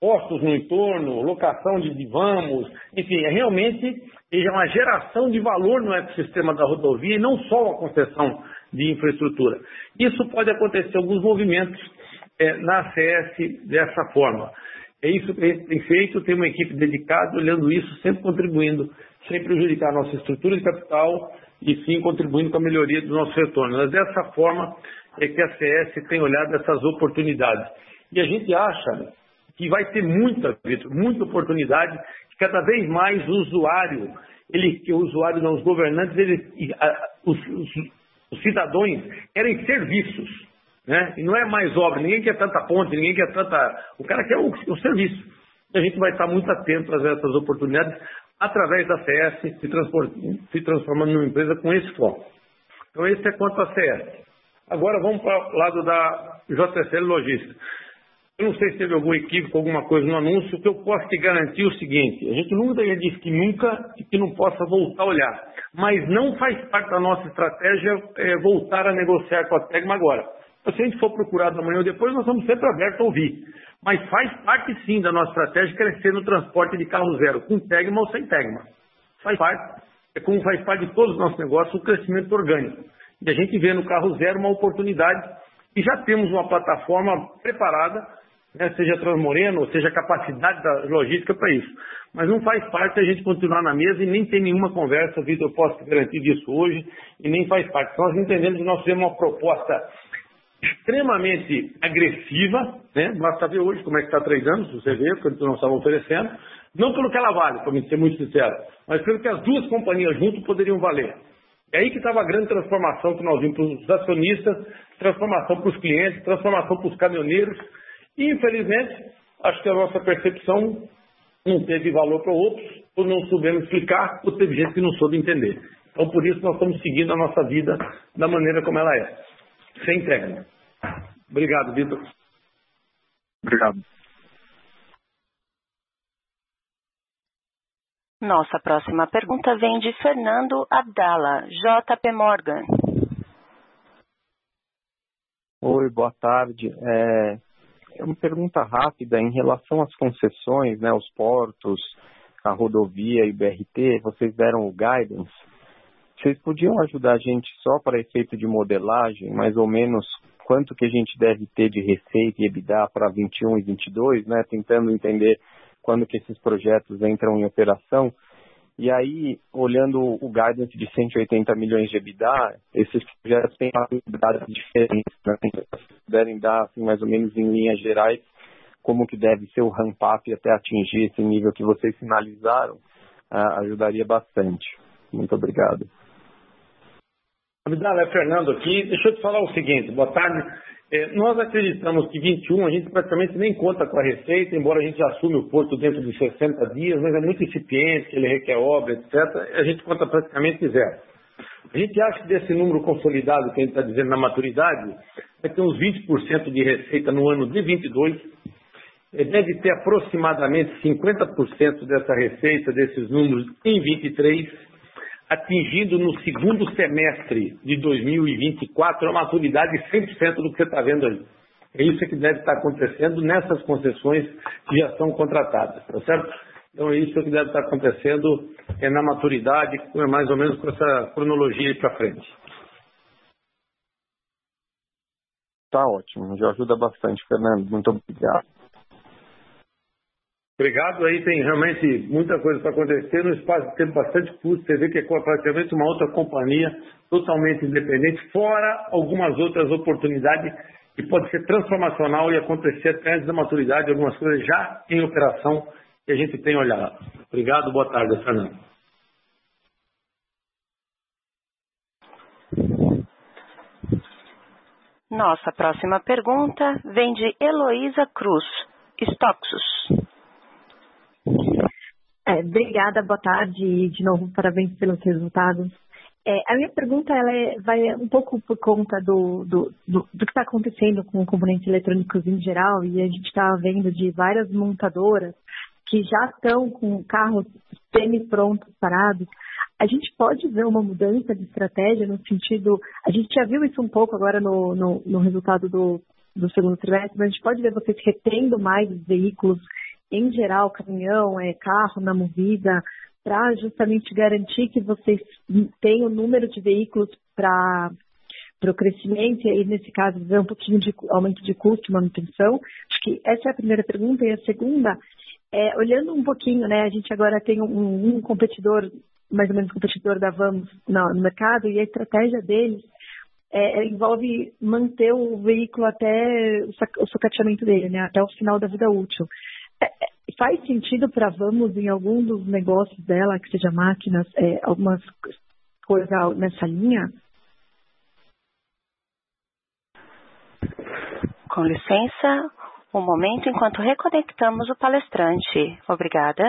postos no entorno, locação de vamos, enfim, é realmente é uma geração de valor no ecossistema da rodovia e não só a concessão de infraestrutura. Isso pode acontecer alguns movimentos é, na CS dessa forma. É isso que a gente tem feito, tem uma equipe dedicada olhando isso, sempre contribuindo, sem prejudicar a nossa estrutura de capital e sim contribuindo com a melhoria do nosso retorno. Mas dessa forma é que a CS tem olhado essas oportunidades. E a gente acha que vai ter muita, Vitor, muita oportunidade, que cada vez mais o usuário, ele, o usuário não, os governantes, ele, os, os, os cidadãos querem serviços. Né? E não é mais obra, ninguém quer tanta ponte, ninguém quer tanta. O cara quer o, o serviço. E a gente vai estar muito atento a essas oportunidades através da CS, se, se transformando numa empresa com esse foco. Então, esse é quanto à CS. Agora vamos para o lado da JSL Logística. Eu não sei se teve algum equívoco, alguma coisa no anúncio, o que eu posso te garantir é o seguinte, a gente nunca disse que nunca e que não possa voltar a olhar, mas não faz parte da nossa estratégia é, voltar a negociar com a Tegma agora. Se a gente for procurado amanhã ou depois, nós estamos sempre abertos a ouvir. Mas faz parte sim da nossa estratégia crescer no transporte de carro zero, com Tegma ou sem Tegma. Faz parte, é como faz parte de todos os nossos negócios, o crescimento orgânico. E a gente vê no carro zero uma oportunidade e já temos uma plataforma preparada né, seja Transmoreno, ou seja capacidade da logística para isso. Mas não faz parte a gente continuar na mesa e nem tem nenhuma conversa, Vitor, eu posso garantir disso hoje, e nem faz parte. Nós entendemos que nós temos uma proposta extremamente agressiva, né? basta ver hoje como é que está treinando, se você vê, porque nós estamos oferecendo, não pelo que ela vale, para ser muito sincero, mas pelo que as duas companhias juntas poderiam valer. É aí que estava a grande transformação que nós vimos para os acionistas, transformação para os clientes, transformação para os caminhoneiros, e, infelizmente, acho que a nossa percepção não teve valor para outros, ou não soubemos explicar, ou teve gente que não soube entender. Então, por isso, nós estamos seguindo a nossa vida da maneira como ela é, sem entrega. Obrigado, Vitor. Obrigado. Nossa próxima pergunta vem de Fernando Abdala, JP Morgan. Oi, boa tarde. É, é uma pergunta rápida em relação às concessões, né, os portos, a rodovia e o BRT, vocês deram o guidance. Vocês podiam ajudar a gente só para efeito de modelagem, mais ou menos quanto que a gente deve ter de receita e EBITDA para 21 e 22, né, tentando entender quando que esses projetos entram em operação e aí, olhando o guidance de 180 milhões de EBITDA, esses projetos têm habilidades diferentes. Né? Se puderem dar, assim, mais ou menos em linhas gerais, como que deve ser o ramp-up até atingir esse nível que vocês sinalizaram, uh, ajudaria bastante. Muito obrigado. Abdala, é Fernando aqui. Deixa eu te falar o seguinte. Boa tarde. É, nós acreditamos que 21 a gente praticamente nem conta com a receita, embora a gente assume o porto dentro de 60 dias, mas é muito incipiente, ele requer obra, etc. A gente conta praticamente zero. A gente acha que desse número consolidado que a gente está dizendo na maturidade, vai ter uns 20% de receita no ano de 22, é, deve ter aproximadamente 50% dessa receita, desses números, em 23 atingindo no segundo semestre de 2024 a maturidade de 100% do que você está vendo aí. É isso que deve estar acontecendo nessas concessões que já são contratadas, tá certo? Então é isso que deve estar acontecendo é na maturidade, é mais ou menos com essa cronologia aí para frente. Tá ótimo, já ajuda bastante, Fernando. Muito obrigado. Obrigado. Aí tem realmente muita coisa para acontecer no espaço de tempo bastante curto. Você vê que é praticamente uma outra companhia totalmente independente, fora algumas outras oportunidades que pode ser transformacional e acontecer até antes da maturidade, algumas coisas já em operação que a gente tem olhado. Obrigado, boa tarde, Fernando. Nossa próxima pergunta vem de Heloísa Cruz, Stoxus. É, obrigada, boa tarde e de novo parabéns pelos resultados. É, a minha pergunta ela é, vai um pouco por conta do, do, do, do que está acontecendo com componentes eletrônicos em geral e a gente está vendo de várias montadoras que já estão com carros semi-prontos, parados. A gente pode ver uma mudança de estratégia no sentido. A gente já viu isso um pouco agora no, no, no resultado do, do segundo trimestre, mas a gente pode ver vocês retendo mais os veículos em geral, caminhão, é, carro na movida, para justamente garantir que vocês tenham o número de veículos para para o crescimento, e aí, nesse caso, ver um pouquinho de aumento de custo, manutenção? Acho que essa é a primeira pergunta. E a segunda, é, olhando um pouquinho, né, a gente agora tem um, um competidor, mais ou menos competidor da Vamos no, no mercado, e a estratégia deles é, envolve manter o veículo até o sucateamento dele, né, até o final da vida útil. É, é, faz sentido para Vamos em algum dos negócios dela, que seja máquinas, é, algumas coisas nessa linha? Com licença, um momento enquanto reconectamos o palestrante. Obrigada.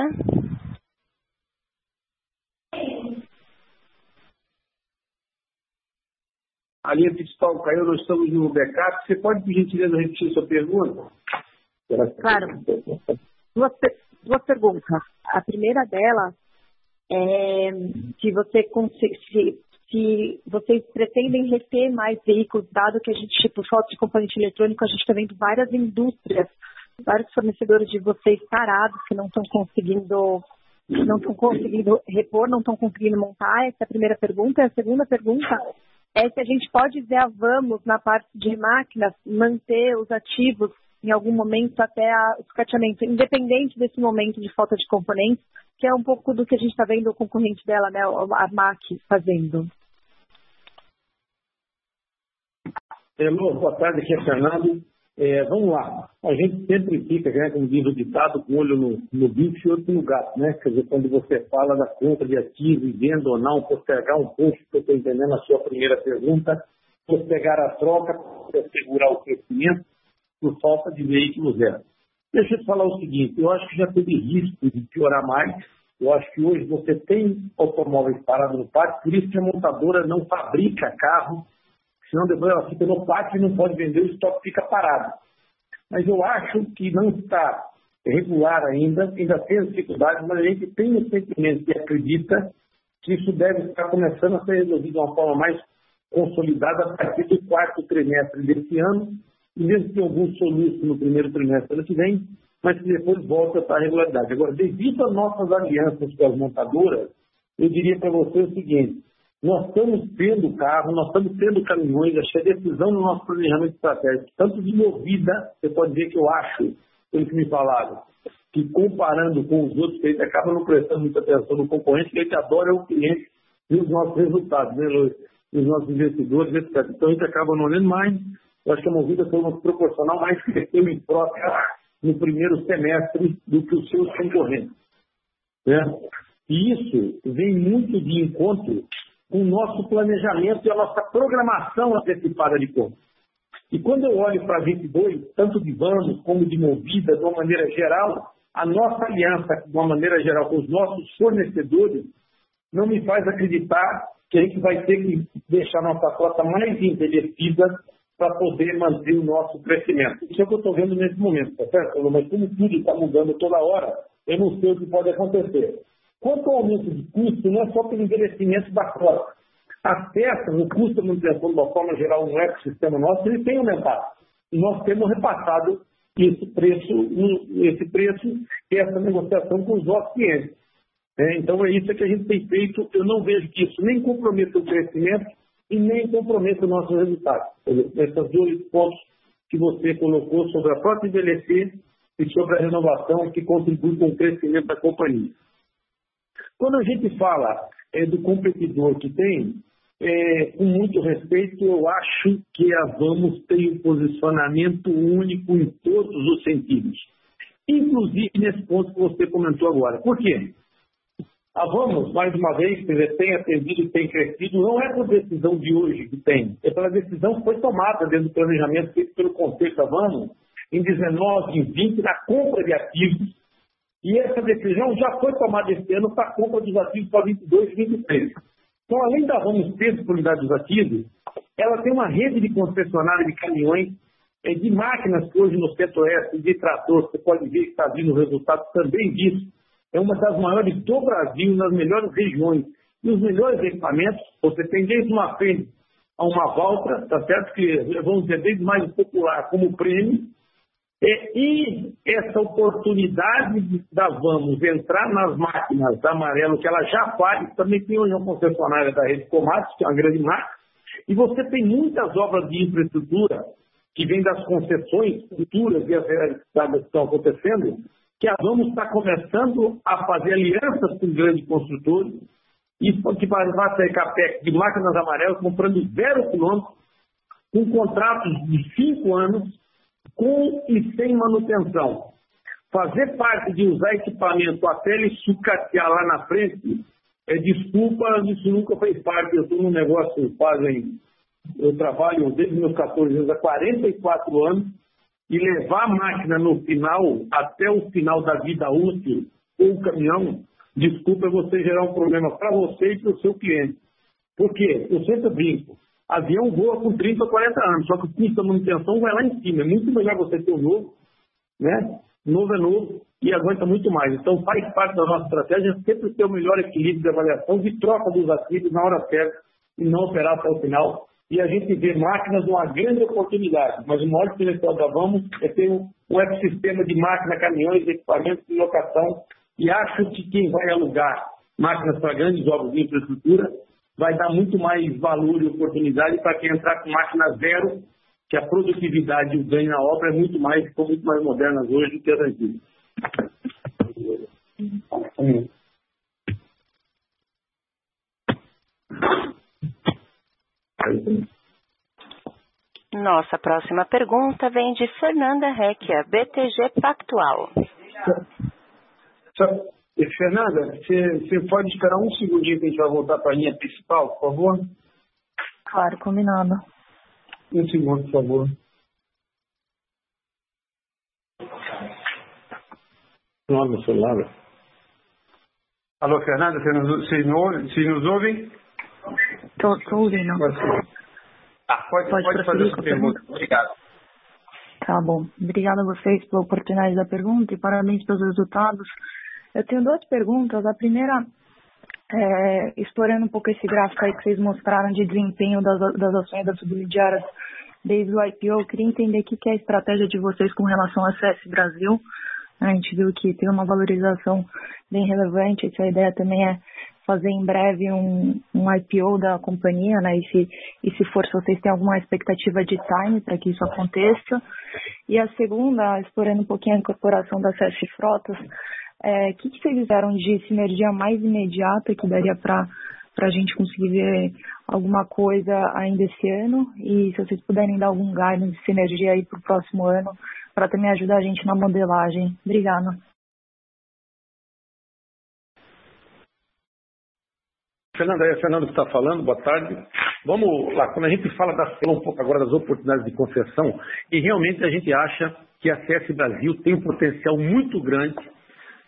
A linha principal caiu, nós estamos no backup. Você pode, por gentileza, repetir sua pergunta? Claro. Duas, duas perguntas. A primeira dela é se você se, se vocês pretendem reter mais veículos, dado que a gente, por falta de componente eletrônico, a gente está vendo várias indústrias, vários fornecedores de vocês parados que não estão conseguindo não estão conseguindo repor, não estão conseguindo montar? Essa é a primeira pergunta. A segunda pergunta é se a gente pode ver a Vamos na parte de máquinas manter os ativos em algum momento até o sucateamento, independente desse momento de falta de componentes, que é um pouco do que a gente está vendo o concorrente dela, né, a MAC, fazendo. Hello, boa tarde, aqui é Fernando. É, vamos lá, a gente sempre fica, né, como diz o ditado, com o olho no, no bicho e outro no gato, né? Quer dizer, quando você fala da compra de ativo, venda ou não, postergar um pouco, que eu estou entendendo a sua primeira pergunta, postergar a troca assegurar o crescimento por falta de veículo zero. Deixa eu te falar o seguinte, eu acho que já teve risco de piorar mais, eu acho que hoje você tem automóveis parados no pátio, por isso que a montadora não fabrica carro senão depois ela fica no pátio e não pode vender, o estoque fica parado. Mas eu acho que não está regular ainda, ainda tem dificuldades, mas a gente tem o sentimento e acredita que isso deve estar começando a ser resolvido de uma forma mais consolidada a partir do quarto trimestre desse ano, mesmo que alguns soluços no primeiro trimestre ano que vem, mas que depois volta para a regularidade. Agora, devido às nossas alianças com as montadoras, eu diria para você o seguinte, nós estamos tendo carro, nós estamos tendo caminhões, achei a decisão no nosso planejamento estratégico, tanto de movida, você pode ver que eu acho, pelo que me falaram, que comparando com os outros, a gente acaba não prestando muita atenção no concorrente, que a gente adora o cliente e os nossos resultados, né, os nossos investidores, etc. Então a gente acaba não olhando mais. Eu acho que a movida foi uma proporcional mais cresceu em troca no primeiro semestre do que os seus concorrentes. Né? E isso vem muito de encontro com o nosso planejamento e a nossa programação antecipada de compra. E quando eu olho para 22, tanto de vamos como de movida, de uma maneira geral, a nossa aliança, de uma maneira geral, com os nossos fornecedores, não me faz acreditar que a gente vai ter que deixar nossa frota mais envelhecida para poder manter o nosso crescimento. Isso é o que eu estou vendo nesse momento, tá certo? Mas como tudo está mudando toda hora, eu não sei o que pode acontecer. Quanto ao aumento de custo, não é só pelo envelhecimento da frota. As peças, o custo da manutenção, de uma forma geral, no ecossistema nosso, ele tem aumentado. Nós temos repassado esse preço, esse preço e essa negociação com os nossos clientes. É, então é isso que a gente tem feito. Eu não vejo que isso nem comprometa o crescimento e nem comprometa o nosso resultado. Esses dois pontos que você colocou sobre a frota envelhecer e sobre a renovação que contribui com o crescimento da companhia. Quando a gente fala é, do competidor que tem, é, com muito respeito, eu acho que a Vamos tem um posicionamento único em todos os sentidos, inclusive nesse ponto que você comentou agora. Por quê? A Vamos, mais uma vez, tem atendido e tem crescido, não é por decisão de hoje que tem, é pela decisão que foi tomada dentro do planejamento feito pelo Conselho da Vamos em 19, em 20, na compra de ativos e essa decisão já foi tomada este ano para a compra dos ativos para 22 e 23. Então, além da Vamos ter disponibilidade dos ativos, ela tem uma rede de concessionária de caminhões, é, de máquinas que hoje no centro-oeste, de trator, você pode ver que está vindo o resultado também disso. É uma das maiores do Brasil, nas melhores regiões. E os melhores equipamentos, você tem desde uma frente a uma Valtra, tá certo? Que vamos dizer, desde mais popular como prêmio, é, e essa oportunidade da Vamos entrar nas máquinas da Amarelo, que ela já faz, também tem hoje uma concessionária da Rede Comates, que é uma grande marca, e você tem muitas obras de infraestrutura que vêm das concessões futuras e as realizadas que estão acontecendo, que a Vamos está começando a fazer alianças com grandes construtores, e que vai sair CAPEC de máquinas amarelas comprando zero quilômetros, com contratos de cinco anos, com e sem manutenção. Fazer parte de usar equipamento até ele sucatear lá na frente, é desculpa, isso nunca fez parte. Eu estou num negócio fazem, eu trabalho desde meus 14 anos há 44 anos, e levar a máquina no final, até o final da vida útil, ou o caminhão, desculpa, você gerar um problema para você e para o seu cliente. Por quê? Eu sempre brinco. Avião voa com 30 ou 40 anos, só que o custo da manutenção vai lá em cima. É muito melhor você ter o novo né? Novo é novo e aguenta muito mais. Então faz parte da nossa estratégia sempre ter o melhor equilíbrio de avaliação, de troca dos ativos na hora certa e não operar até o final. E a gente vê máquinas uma grande oportunidade, mas o maior diferencial da Vamos é ter um, ecossistema de máquina, caminhões, equipamentos de locação. E acho que quem vai alugar máquinas para grandes obras de infraestrutura vai dar muito mais valor e oportunidade para quem entrar com máquina zero, que a produtividade e o ganho na obra é muito mais, são muito mais modernas hoje do que as antigas. Nossa próxima pergunta vem de Fernanda Recchia, BTG Pactual. Fernanda, você pode esperar um segundinho que a gente vai voltar para a linha principal, por favor? Claro, combinado. Um segundo, por favor. O celular. Alô, Fernanda, você nos, você nos, você nos ouve? Estou ouvindo. Ah, pode, pode, pode fazer sua pergunta. Obrigado. Tá bom. Obrigada a vocês pela oportunidade da pergunta e parabéns pelos resultados. Eu tenho duas perguntas. A primeira, é, explorando um pouco esse gráfico aí que vocês mostraram de desempenho das, das ações das subsidiárias desde o IPO, eu queria entender o que é a estratégia de vocês com relação ao CS Brasil. A gente viu que tem uma valorização bem relevante, se a ideia também é fazer em breve um, um IPO da companhia, né? E se, e se for, se vocês têm alguma expectativa de time para que isso aconteça. E a segunda, explorando um pouquinho a incorporação da CS Frotas, é, o que, que vocês fizeram de sinergia mais imediata que daria para a gente conseguir ver alguma coisa ainda esse ano e se vocês puderem dar algum guidance de sinergia aí para o próximo ano para também ajudar a gente na modelagem. Obrigada. Fernanda, é Fernando que está falando, boa tarde. Vamos lá, quando a gente fala das, um pouco agora das oportunidades de concessão, e realmente a gente acha que a CS Brasil tem um potencial muito grande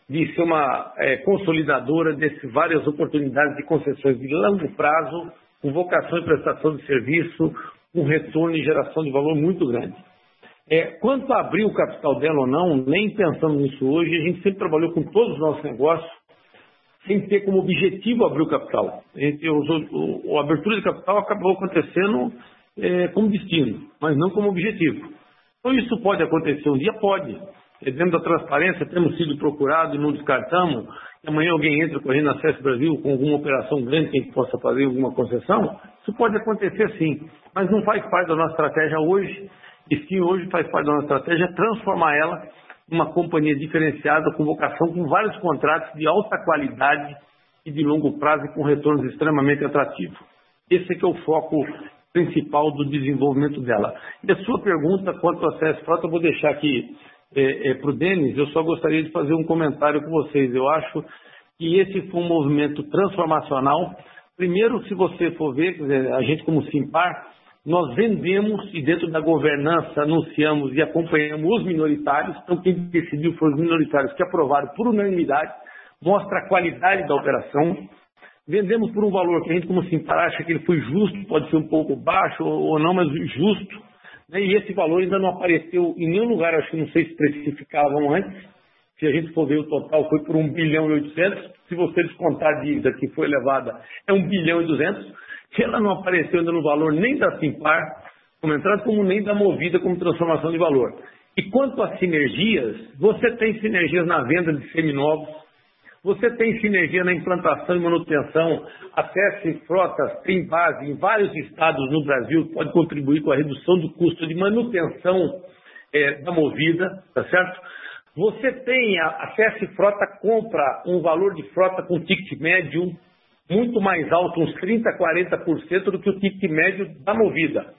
de ser uma é, consolidadora de várias oportunidades de concessões de longo prazo, com vocação e prestação de serviço, com retorno e geração de valor muito grande. É, quanto a abrir o capital dela ou não, nem pensando nisso hoje, a gente sempre trabalhou com todos os nossos negócios sem ter como objetivo abrir o capital. A, a abertura de capital acabou acontecendo é, como destino, mas não como objetivo. Então isso pode acontecer um dia? Pode. Dentro da transparência, temos sido procurados e não descartamos amanhã alguém entre correndo na CES Brasil com alguma operação grande que a gente possa fazer alguma concessão. Isso pode acontecer sim, mas não faz parte da nossa estratégia hoje. E sim, hoje faz parte da nossa estratégia transformar ela em uma companhia diferenciada, com vocação, com vários contratos de alta qualidade e de longo prazo e com retornos extremamente atrativos. Esse é que é o foco principal do desenvolvimento dela. E a sua pergunta quanto ao CES Frota, eu vou deixar aqui é, é, para o Denis, eu só gostaria de fazer um comentário com vocês. Eu acho que esse foi um movimento transformacional. Primeiro, se você for ver, a gente como Simpar, nós vendemos e dentro da governança anunciamos e acompanhamos os minoritários. Então, quem decidiu foram os minoritários que aprovaram por unanimidade, mostra a qualidade da operação. Vendemos por um valor que a gente, como Simpar, acha que ele foi justo, pode ser um pouco baixo ou não, mas justo né? E esse valor ainda não apareceu em nenhum lugar, acho que não sei se especificavam antes. Se a gente for ver o total, foi por 1 bilhão e 800. Se você descontar a dívida que foi levada, é 1 bilhão e 200. Ela não apareceu ainda no valor nem da Simpar, como entrada, como nem da Movida como transformação de valor. E quanto às sinergias, você tem sinergias na venda de seminovos, você tem sinergia na implantação e manutenção. A CS Frotas tem base em vários estados no Brasil, pode contribuir com a redução do custo de manutenção é, da movida, tá certo? Você tem, a, a CS Frota compra um valor de frota com ticket médio muito mais alto, uns 30%, 40% do que o ticket médio da movida,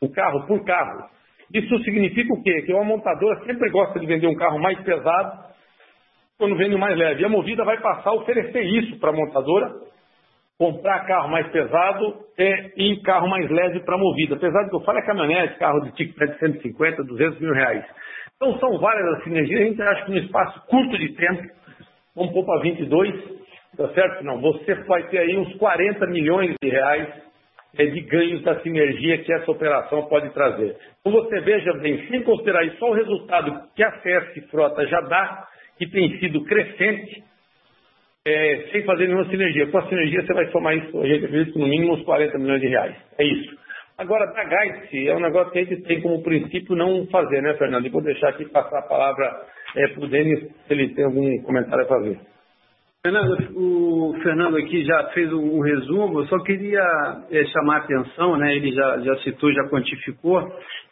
o carro por carro. Isso significa o quê? Que uma montadora sempre gosta de vender um carro mais pesado quando vende mais leve. E a Movida vai passar a oferecer isso para a montadora, comprar carro mais pesado é, e carro mais leve para a Movida. Apesar de que eu falo é caminhonete, carro de ticket de 150, 200 mil reais. Então são várias as sinergias, a gente acha que num espaço curto de tempo, vamos pôr para 22, tá certo? Não, você vai ter aí uns 40 milhões de reais é, de ganhos da sinergia que essa operação pode trazer. Então você veja bem, sem considerar só o resultado que a CS Frota já dá, que tem sido crescente, é, sem fazer nenhuma sinergia. Com a sinergia você vai somar isso, a gente acredita, no mínimo uns 40 milhões de reais. É isso. Agora, da Guide é um negócio que a gente tem como princípio não fazer, né, Fernando? E vou deixar aqui passar a palavra é, para o Denis, se ele tem algum comentário a fazer. Fernando, o Fernando aqui já fez um resumo, eu só queria é, chamar a atenção, né, ele já, já citou, já quantificou,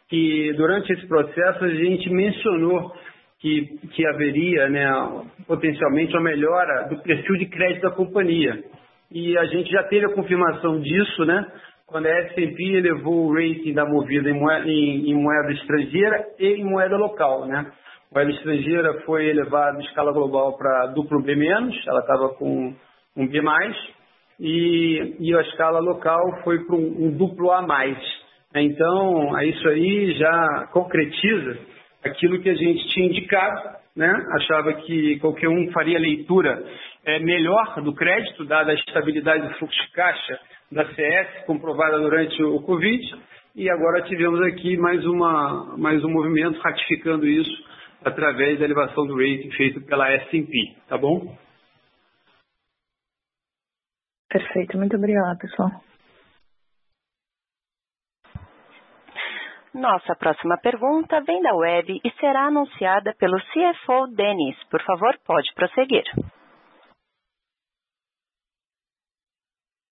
que durante esse processo a gente mencionou que, que haveria né, potencialmente uma melhora do perfil de crédito da companhia. E a gente já teve a confirmação disso, né? Quando a S&P elevou o rating da Movida em moeda, em, em moeda estrangeira e em moeda local, né? Moeda estrangeira foi elevada em escala global para duplo B-, ela estava com um B+, e, e a escala local foi para um, um duplo A+. Então, isso aí já concretiza aquilo que a gente tinha indicado, né? achava que qualquer um faria leitura é, melhor do crédito, dada a estabilidade do fluxo de caixa da CS, comprovada durante o Covid, e agora tivemos aqui mais, uma, mais um movimento ratificando isso através da elevação do rating feito pela S&P, tá bom? Perfeito, muito obrigada, pessoal. Nossa próxima pergunta vem da web e será anunciada pelo CFO Denis. Por favor, pode prosseguir.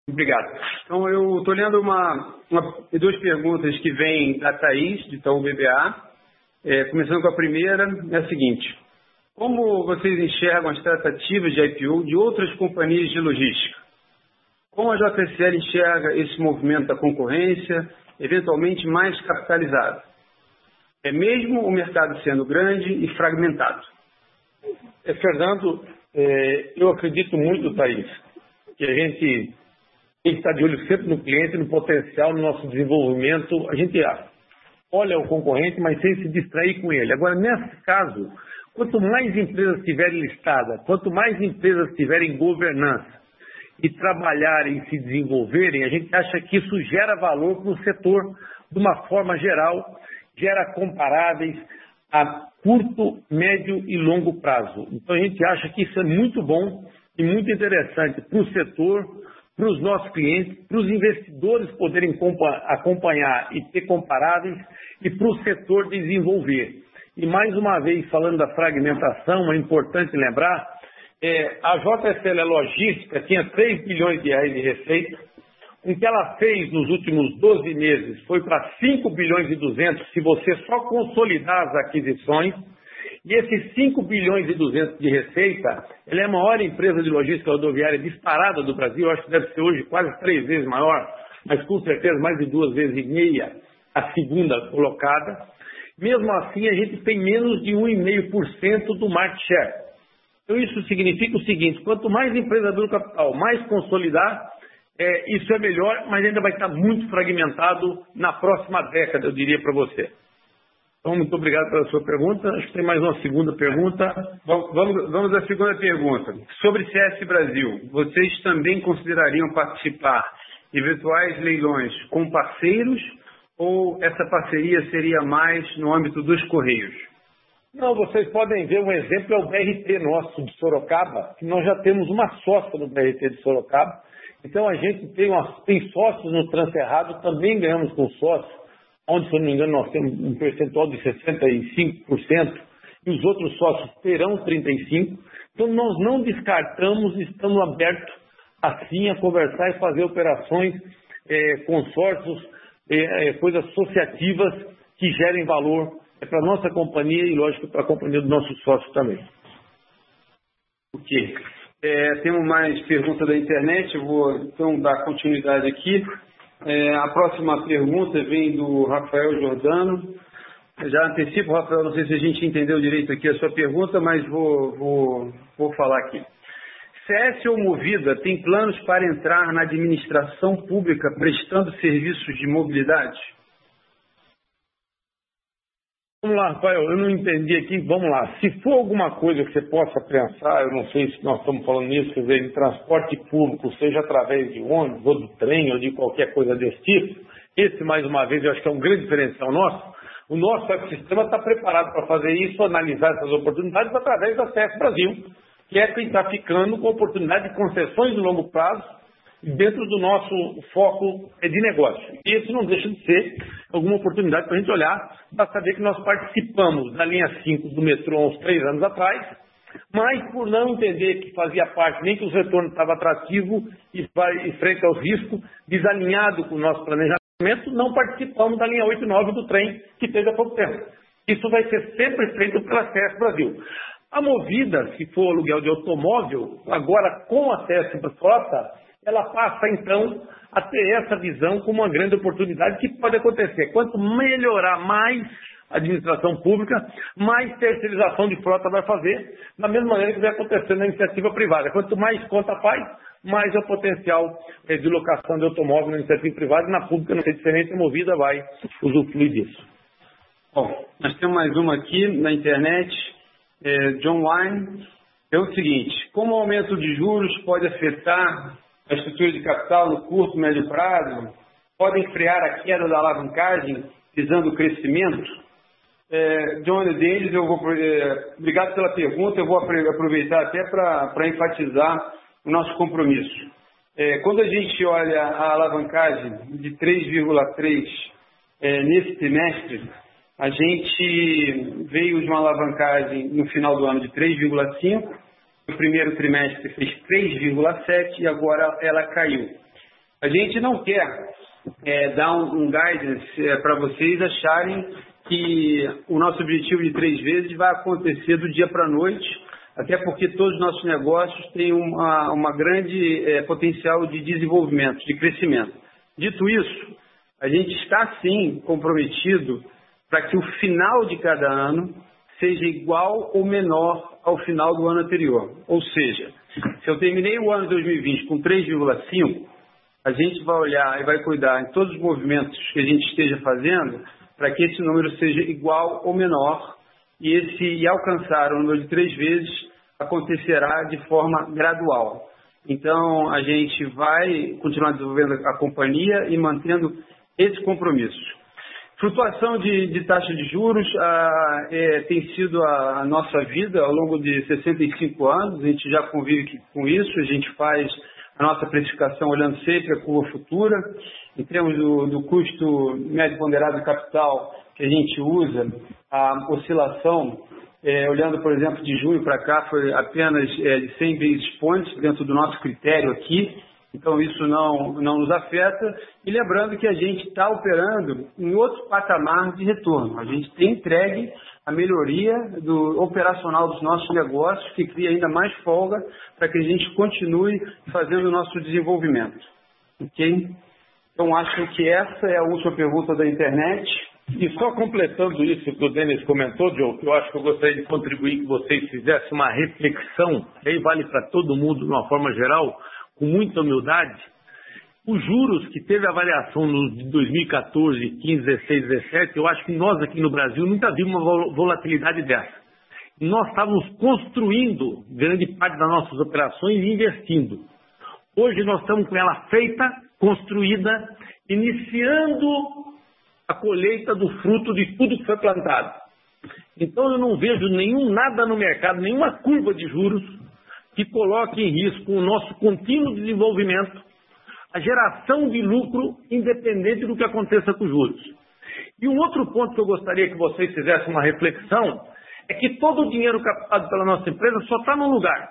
Obrigado. Então, eu estou lendo uma, uma, duas perguntas que vêm da Thaís, de Itaú BBA. É, começando com a primeira, é a seguinte. Como vocês enxergam as tratativas de IPO de outras companhias de logística? Como a JCL enxerga esse movimento da concorrência eventualmente mais capitalizado. É mesmo o mercado sendo grande e fragmentado. É, Fernando, é, eu acredito muito, Thaís, que a gente tem que estar de olho sempre no cliente, no potencial, no nosso desenvolvimento. A gente olha o concorrente, mas sem se distrair com ele. Agora, nesse caso, quanto mais empresas estiverem listadas, quanto mais empresas tiverem governança, e trabalharem e se desenvolverem, a gente acha que isso gera valor para o setor de uma forma geral, gera comparáveis a curto, médio e longo prazo. Então a gente acha que isso é muito bom e muito interessante para o setor, para os nossos clientes, para os investidores poderem acompanhar e ter comparáveis e para o setor desenvolver. E mais uma vez, falando da fragmentação, é importante lembrar é, a JSL Logística tinha 3 bilhões de reais de receita. O que ela fez nos últimos 12 meses foi para 5 bilhões e 200 se você só consolidar as aquisições. E esses 5 bilhões e 200 de receita, ela é a maior empresa de logística rodoviária disparada do Brasil. Acho que deve ser hoje quase três vezes maior, mas com certeza mais de duas vezes e meia a segunda colocada. Mesmo assim, a gente tem menos de 1,5% do market share. Então, isso significa o seguinte: quanto mais empresa do capital, mais consolidar, é, isso é melhor, mas ainda vai estar muito fragmentado na próxima década, eu diria para você. Então, muito obrigado pela sua pergunta. Acho que tem mais uma segunda pergunta. Vamos, vamos à segunda pergunta. Sobre CS Brasil, vocês também considerariam participar de virtuais leilões com parceiros ou essa parceria seria mais no âmbito dos Correios? Não, vocês podem ver um exemplo, é o BRT nosso de Sorocaba, que nós já temos uma sócia no BRT de Sorocaba. Então a gente tem, uma, tem sócios no Transerrado, também ganhamos com sócios, onde, se eu não me engano, nós temos um percentual de 65%, e os outros sócios terão 35%. Então nós não descartamos, estamos abertos assim a conversar e fazer operações, é, consórcios, é, é, coisas associativas que gerem valor é para a nossa companhia e, lógico, para a companhia dos nossos sócios também. Ok. É, temos mais perguntas da internet, vou então dar continuidade aqui. É, a próxima pergunta vem do Rafael Jordano. Já antecipo, Rafael, não sei se a gente entendeu direito aqui a sua pergunta, mas vou, vou, vou falar aqui. CS ou Movida tem planos para entrar na administração pública prestando serviços de mobilidade? Vamos lá, Rafael, eu não entendi aqui, vamos lá. Se for alguma coisa que você possa pensar, eu não sei se nós estamos falando nisso, quer dizer, em transporte público, seja através de ônibus ou do trem ou de qualquer coisa desse tipo, esse, mais uma vez, eu acho que é um grande diferencial nosso. O nosso ecossistema está preparado para fazer isso, analisar essas oportunidades através da CES Brasil, que é quem está ficando com oportunidade de concessões de longo prazo dentro do nosso foco de negócio. E isso não deixa de ser alguma oportunidade para a gente olhar, para saber que nós participamos da linha 5 do metrô uns três anos atrás, mas por não entender que fazia parte, nem que os retornos estavam atrativos e frente aos riscos, desalinhado com o nosso planejamento, não participamos da linha 8 e 9 do trem que teve há pouco tempo. Isso vai ser sempre feito pela CES Brasil. A movida, se for aluguel de automóvel, agora com acesso para frota, ela passa então a ter essa visão como uma grande oportunidade que pode acontecer. Quanto melhorar mais a administração pública, mais terceirização de frota vai fazer, da mesma maneira que vai acontecer na iniciativa privada. Quanto mais conta faz, mais é o potencial eh, de locação de automóvel na iniciativa privada e na pública não ser diferente, a movida vai usufruir disso. Bom, nós temos mais uma aqui na internet, é, John Wine. É o seguinte, como o aumento de juros pode afetar a estrutura de capital no curto e médio prazo podem frear a queda da alavancagem visando o crescimento? É, John Denis, eu vou, é, obrigado pela pergunta, eu vou aproveitar até para enfatizar o nosso compromisso. É, quando a gente olha a alavancagem de 3,3 é, nesse trimestre, a gente veio de uma alavancagem no final do ano de 3,5 no primeiro trimestre fez 3,7 e agora ela caiu. A gente não quer é, dar um, um guidance é, para vocês acharem que o nosso objetivo de três vezes vai acontecer do dia para a noite, até porque todos os nossos negócios têm uma, uma grande é, potencial de desenvolvimento, de crescimento. Dito isso, a gente está sim comprometido para que o final de cada ano seja igual ou menor ao final do ano anterior. Ou seja, se eu terminei o ano de 2020 com 3,5, a gente vai olhar e vai cuidar em todos os movimentos que a gente esteja fazendo para que esse número seja igual ou menor e esse e alcançar o número de três vezes acontecerá de forma gradual. Então a gente vai continuar desenvolvendo a companhia e mantendo esse compromisso. Flutuação de, de taxa de juros ah, é, tem sido a, a, nossa vida ao longo de 65 anos, a gente já convive com isso, a gente faz a nossa precificação olhando sempre a curva futura. Em termos do, do custo médio ponderado de capital que a gente usa, a oscilação, é, olhando, por exemplo, de junho para cá, foi apenas é, de 100 basis points dentro do nosso critério aqui. Então isso não, não nos afeta. E lembrando que a gente está operando em outro patamar de retorno. A gente tem entregue a melhoria do operacional dos nossos negócios, que cria ainda mais folga para que a gente continue fazendo o nosso desenvolvimento. Ok? Então acho que essa é a última pergunta da internet. E só completando isso que o Denis comentou, Joe, que eu acho que eu gostaria de contribuir que vocês fizessem uma reflexão, aí vale para todo mundo de uma forma geral, com muita humildade, os juros que teve a variação de 2014, 15, 16, 17, eu acho que nós aqui no Brasil nunca vimos uma volatilidade dessa. Nós estávamos construindo grande parte das nossas operações e investindo. Hoje nós estamos com ela feita, construída, iniciando a colheita do fruto de tudo que foi plantado. Então eu não vejo nenhum nada no mercado, nenhuma curva de juros que coloque em risco o nosso contínuo desenvolvimento, a geração de lucro, independente do que aconteça com os juros. E um outro ponto que eu gostaria que vocês fizessem uma reflexão é que todo o dinheiro captado pela nossa empresa só está num lugar.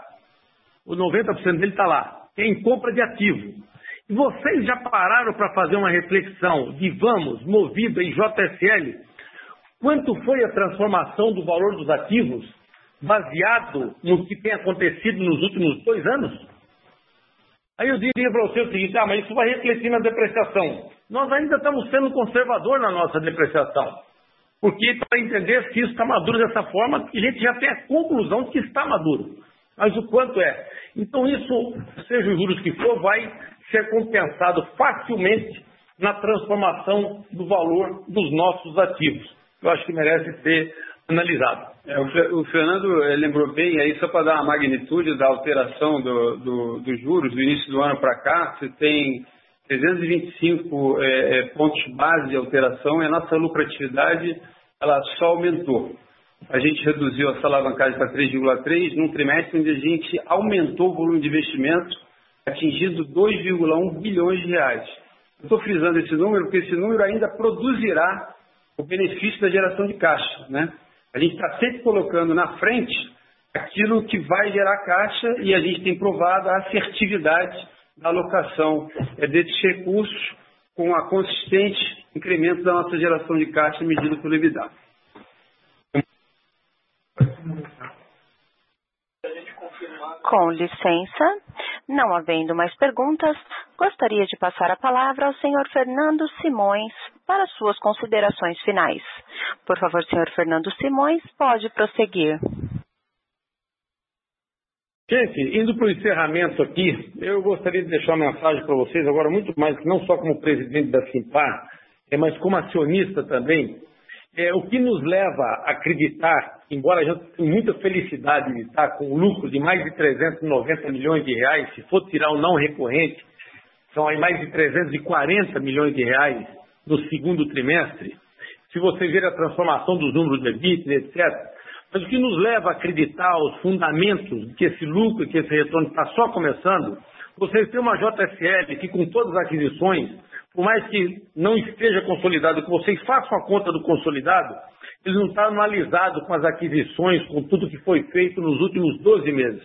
O 90% dele está lá, é em compra de ativo. E vocês já pararam para fazer uma reflexão de Vamos, Movida e JSL? Quanto foi a transformação do valor dos ativos baseado no que tem acontecido nos últimos dois anos? Aí eu diria para você o seguinte, ah, mas isso vai refletir na depreciação. Nós ainda estamos sendo conservador na nossa depreciação. Porque para entender se isso está maduro dessa forma, a gente já tem a conclusão de que está maduro. Mas o quanto é? Então isso, seja os juros que for, vai ser compensado facilmente na transformação do valor dos nossos ativos. eu acho que merece ser analisado. É, o, Fernando lembrou bem, aí só para dar uma magnitude da alteração dos do, do juros do início do ano para cá, você tem 325 é, é, pontos base de alteração e a nossa lucratividade ela só aumentou. A gente reduziu essa alavancagem para 3,3 num trimestre onde a gente aumentou o volume de investimento, atingindo 2,1 bilhões de reais. Estou frisando esse número porque esse número ainda produzirá o benefício da geração de caixa. Né? A gente está sempre colocando na frente aquilo que vai gerar caixa e a gente tem provado a assertividade da alocação é, desses recursos com a consistente incremento da nossa geração de caixa medida pelo EBITDA. Com licença, não havendo mais perguntas, gostaria de passar a palavra ao senhor Fernando Simões para suas considerações finais. Por favor, senhor Fernando Simões, pode prosseguir. Gente, indo para o encerramento aqui, eu gostaria de deixar uma mensagem para vocês, agora muito mais, não só como presidente da Simpar, é, mas como acionista também. É, o que nos leva a acreditar, embora a gente tenha muita felicidade de estar com um lucro de mais de 390 milhões de reais, se for tirar o não recorrente, são aí mais de 340 milhões de reais no segundo trimestre. Se você ver a transformação dos números de EBITDA, etc., mas o que nos leva a acreditar os fundamentos que esse lucro, que esse retorno está só começando, vocês têm uma JSL que com todas as aquisições, por mais que não esteja consolidado, que vocês façam a conta do consolidado, ele não está analisado com as aquisições, com tudo que foi feito nos últimos 12 meses.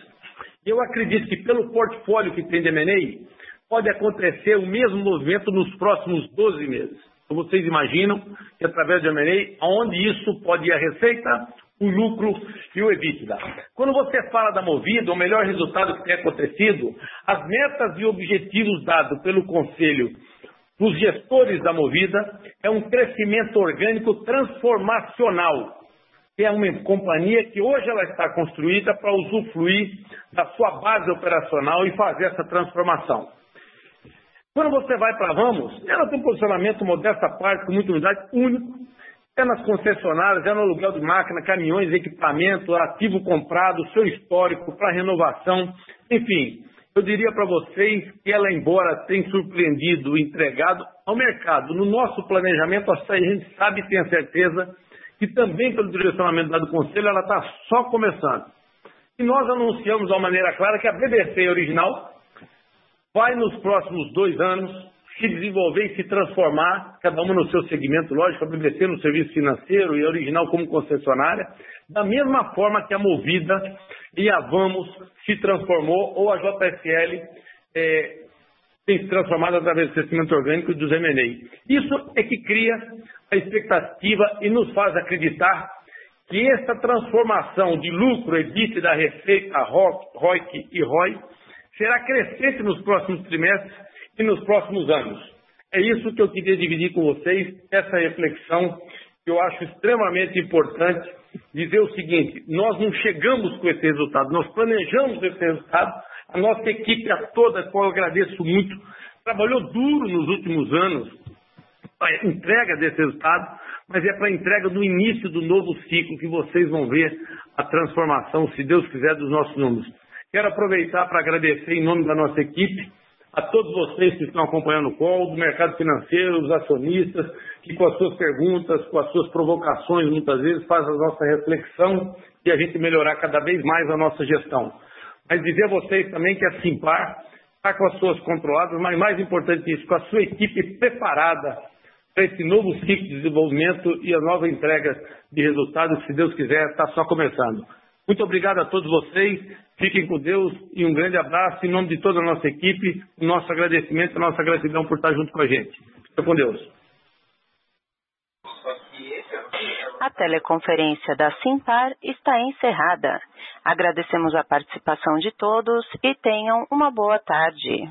Eu acredito que pelo portfólio que tem de M&A, pode acontecer o mesmo movimento nos próximos 12 meses. Então vocês imaginam que através de M&A, aonde isso pode ir a receita, o lucro e o EBITDA. Quando você fala da Movida, o melhor resultado que tem acontecido, as metas e objetivos dados pelo Conselho para os gestores da Movida é um crescimento orgânico transformacional. É uma companhia que hoje ela está construída para usufruir da sua base operacional e fazer essa transformação. Quando você vai para Vamos, ela tem um posicionamento modesta parte, com muita unidade, único, é nas concessionárias, é no aluguel de máquina, caminhões, equipamento, ativo comprado, seu histórico para renovação, enfim. Eu diria para vocês que ela, embora tenha surpreendido, entregado ao mercado, no nosso planejamento, a gente sabe e tem a certeza que também pelo direcionamento do Conselho, ela está só começando. E nós anunciamos de uma maneira clara que a BBC original vai nos próximos dois anos se desenvolver e se transformar, cada uma no seu segmento, lógico, a BBC no serviço financeiro e a original como concessionária, da mesma forma que a Movida e a Vamos se transformou, ou a JSL é, tem se transformado através do crescimento orgânico dos M&A. Isso é que cria a expectativa e nos faz acreditar que essa transformação de lucro, EBITDA, da receita, ROIC e ROI será crescente nos próximos trimestres e nos próximos anos. É isso que eu queria dividir com vocês, essa reflexão que eu acho extremamente importante. Dizer o seguinte: nós não chegamos com esse resultado, nós planejamos esse resultado. A nossa equipe a toda, a qual eu agradeço muito, trabalhou duro nos últimos anos para a entrega desse resultado, mas é para a entrega do início do novo ciclo que vocês vão ver a transformação, se Deus quiser, dos nossos números. Quero aproveitar para agradecer em nome da nossa equipe a todos vocês que estão acompanhando o call, do mercado financeiro, os acionistas, que com as suas perguntas, com as suas provocações, muitas vezes faz a nossa reflexão e a gente melhorar cada vez mais a nossa gestão. Mas dizer a vocês também que a Simpar está com as suas controladas, mas mais importante isso, com a sua equipe preparada para esse novo ciclo de desenvolvimento e a nova entrega de resultados, se Deus quiser, está só começando. Muito obrigado a todos vocês. Fiquem com Deus e um grande abraço em nome de toda a nossa equipe. Nosso agradecimento, a nossa gratidão por estar junto com a gente. Fiquem com Deus. A teleconferência da Simpar está encerrada. Agradecemos a participação de todos e tenham uma boa tarde.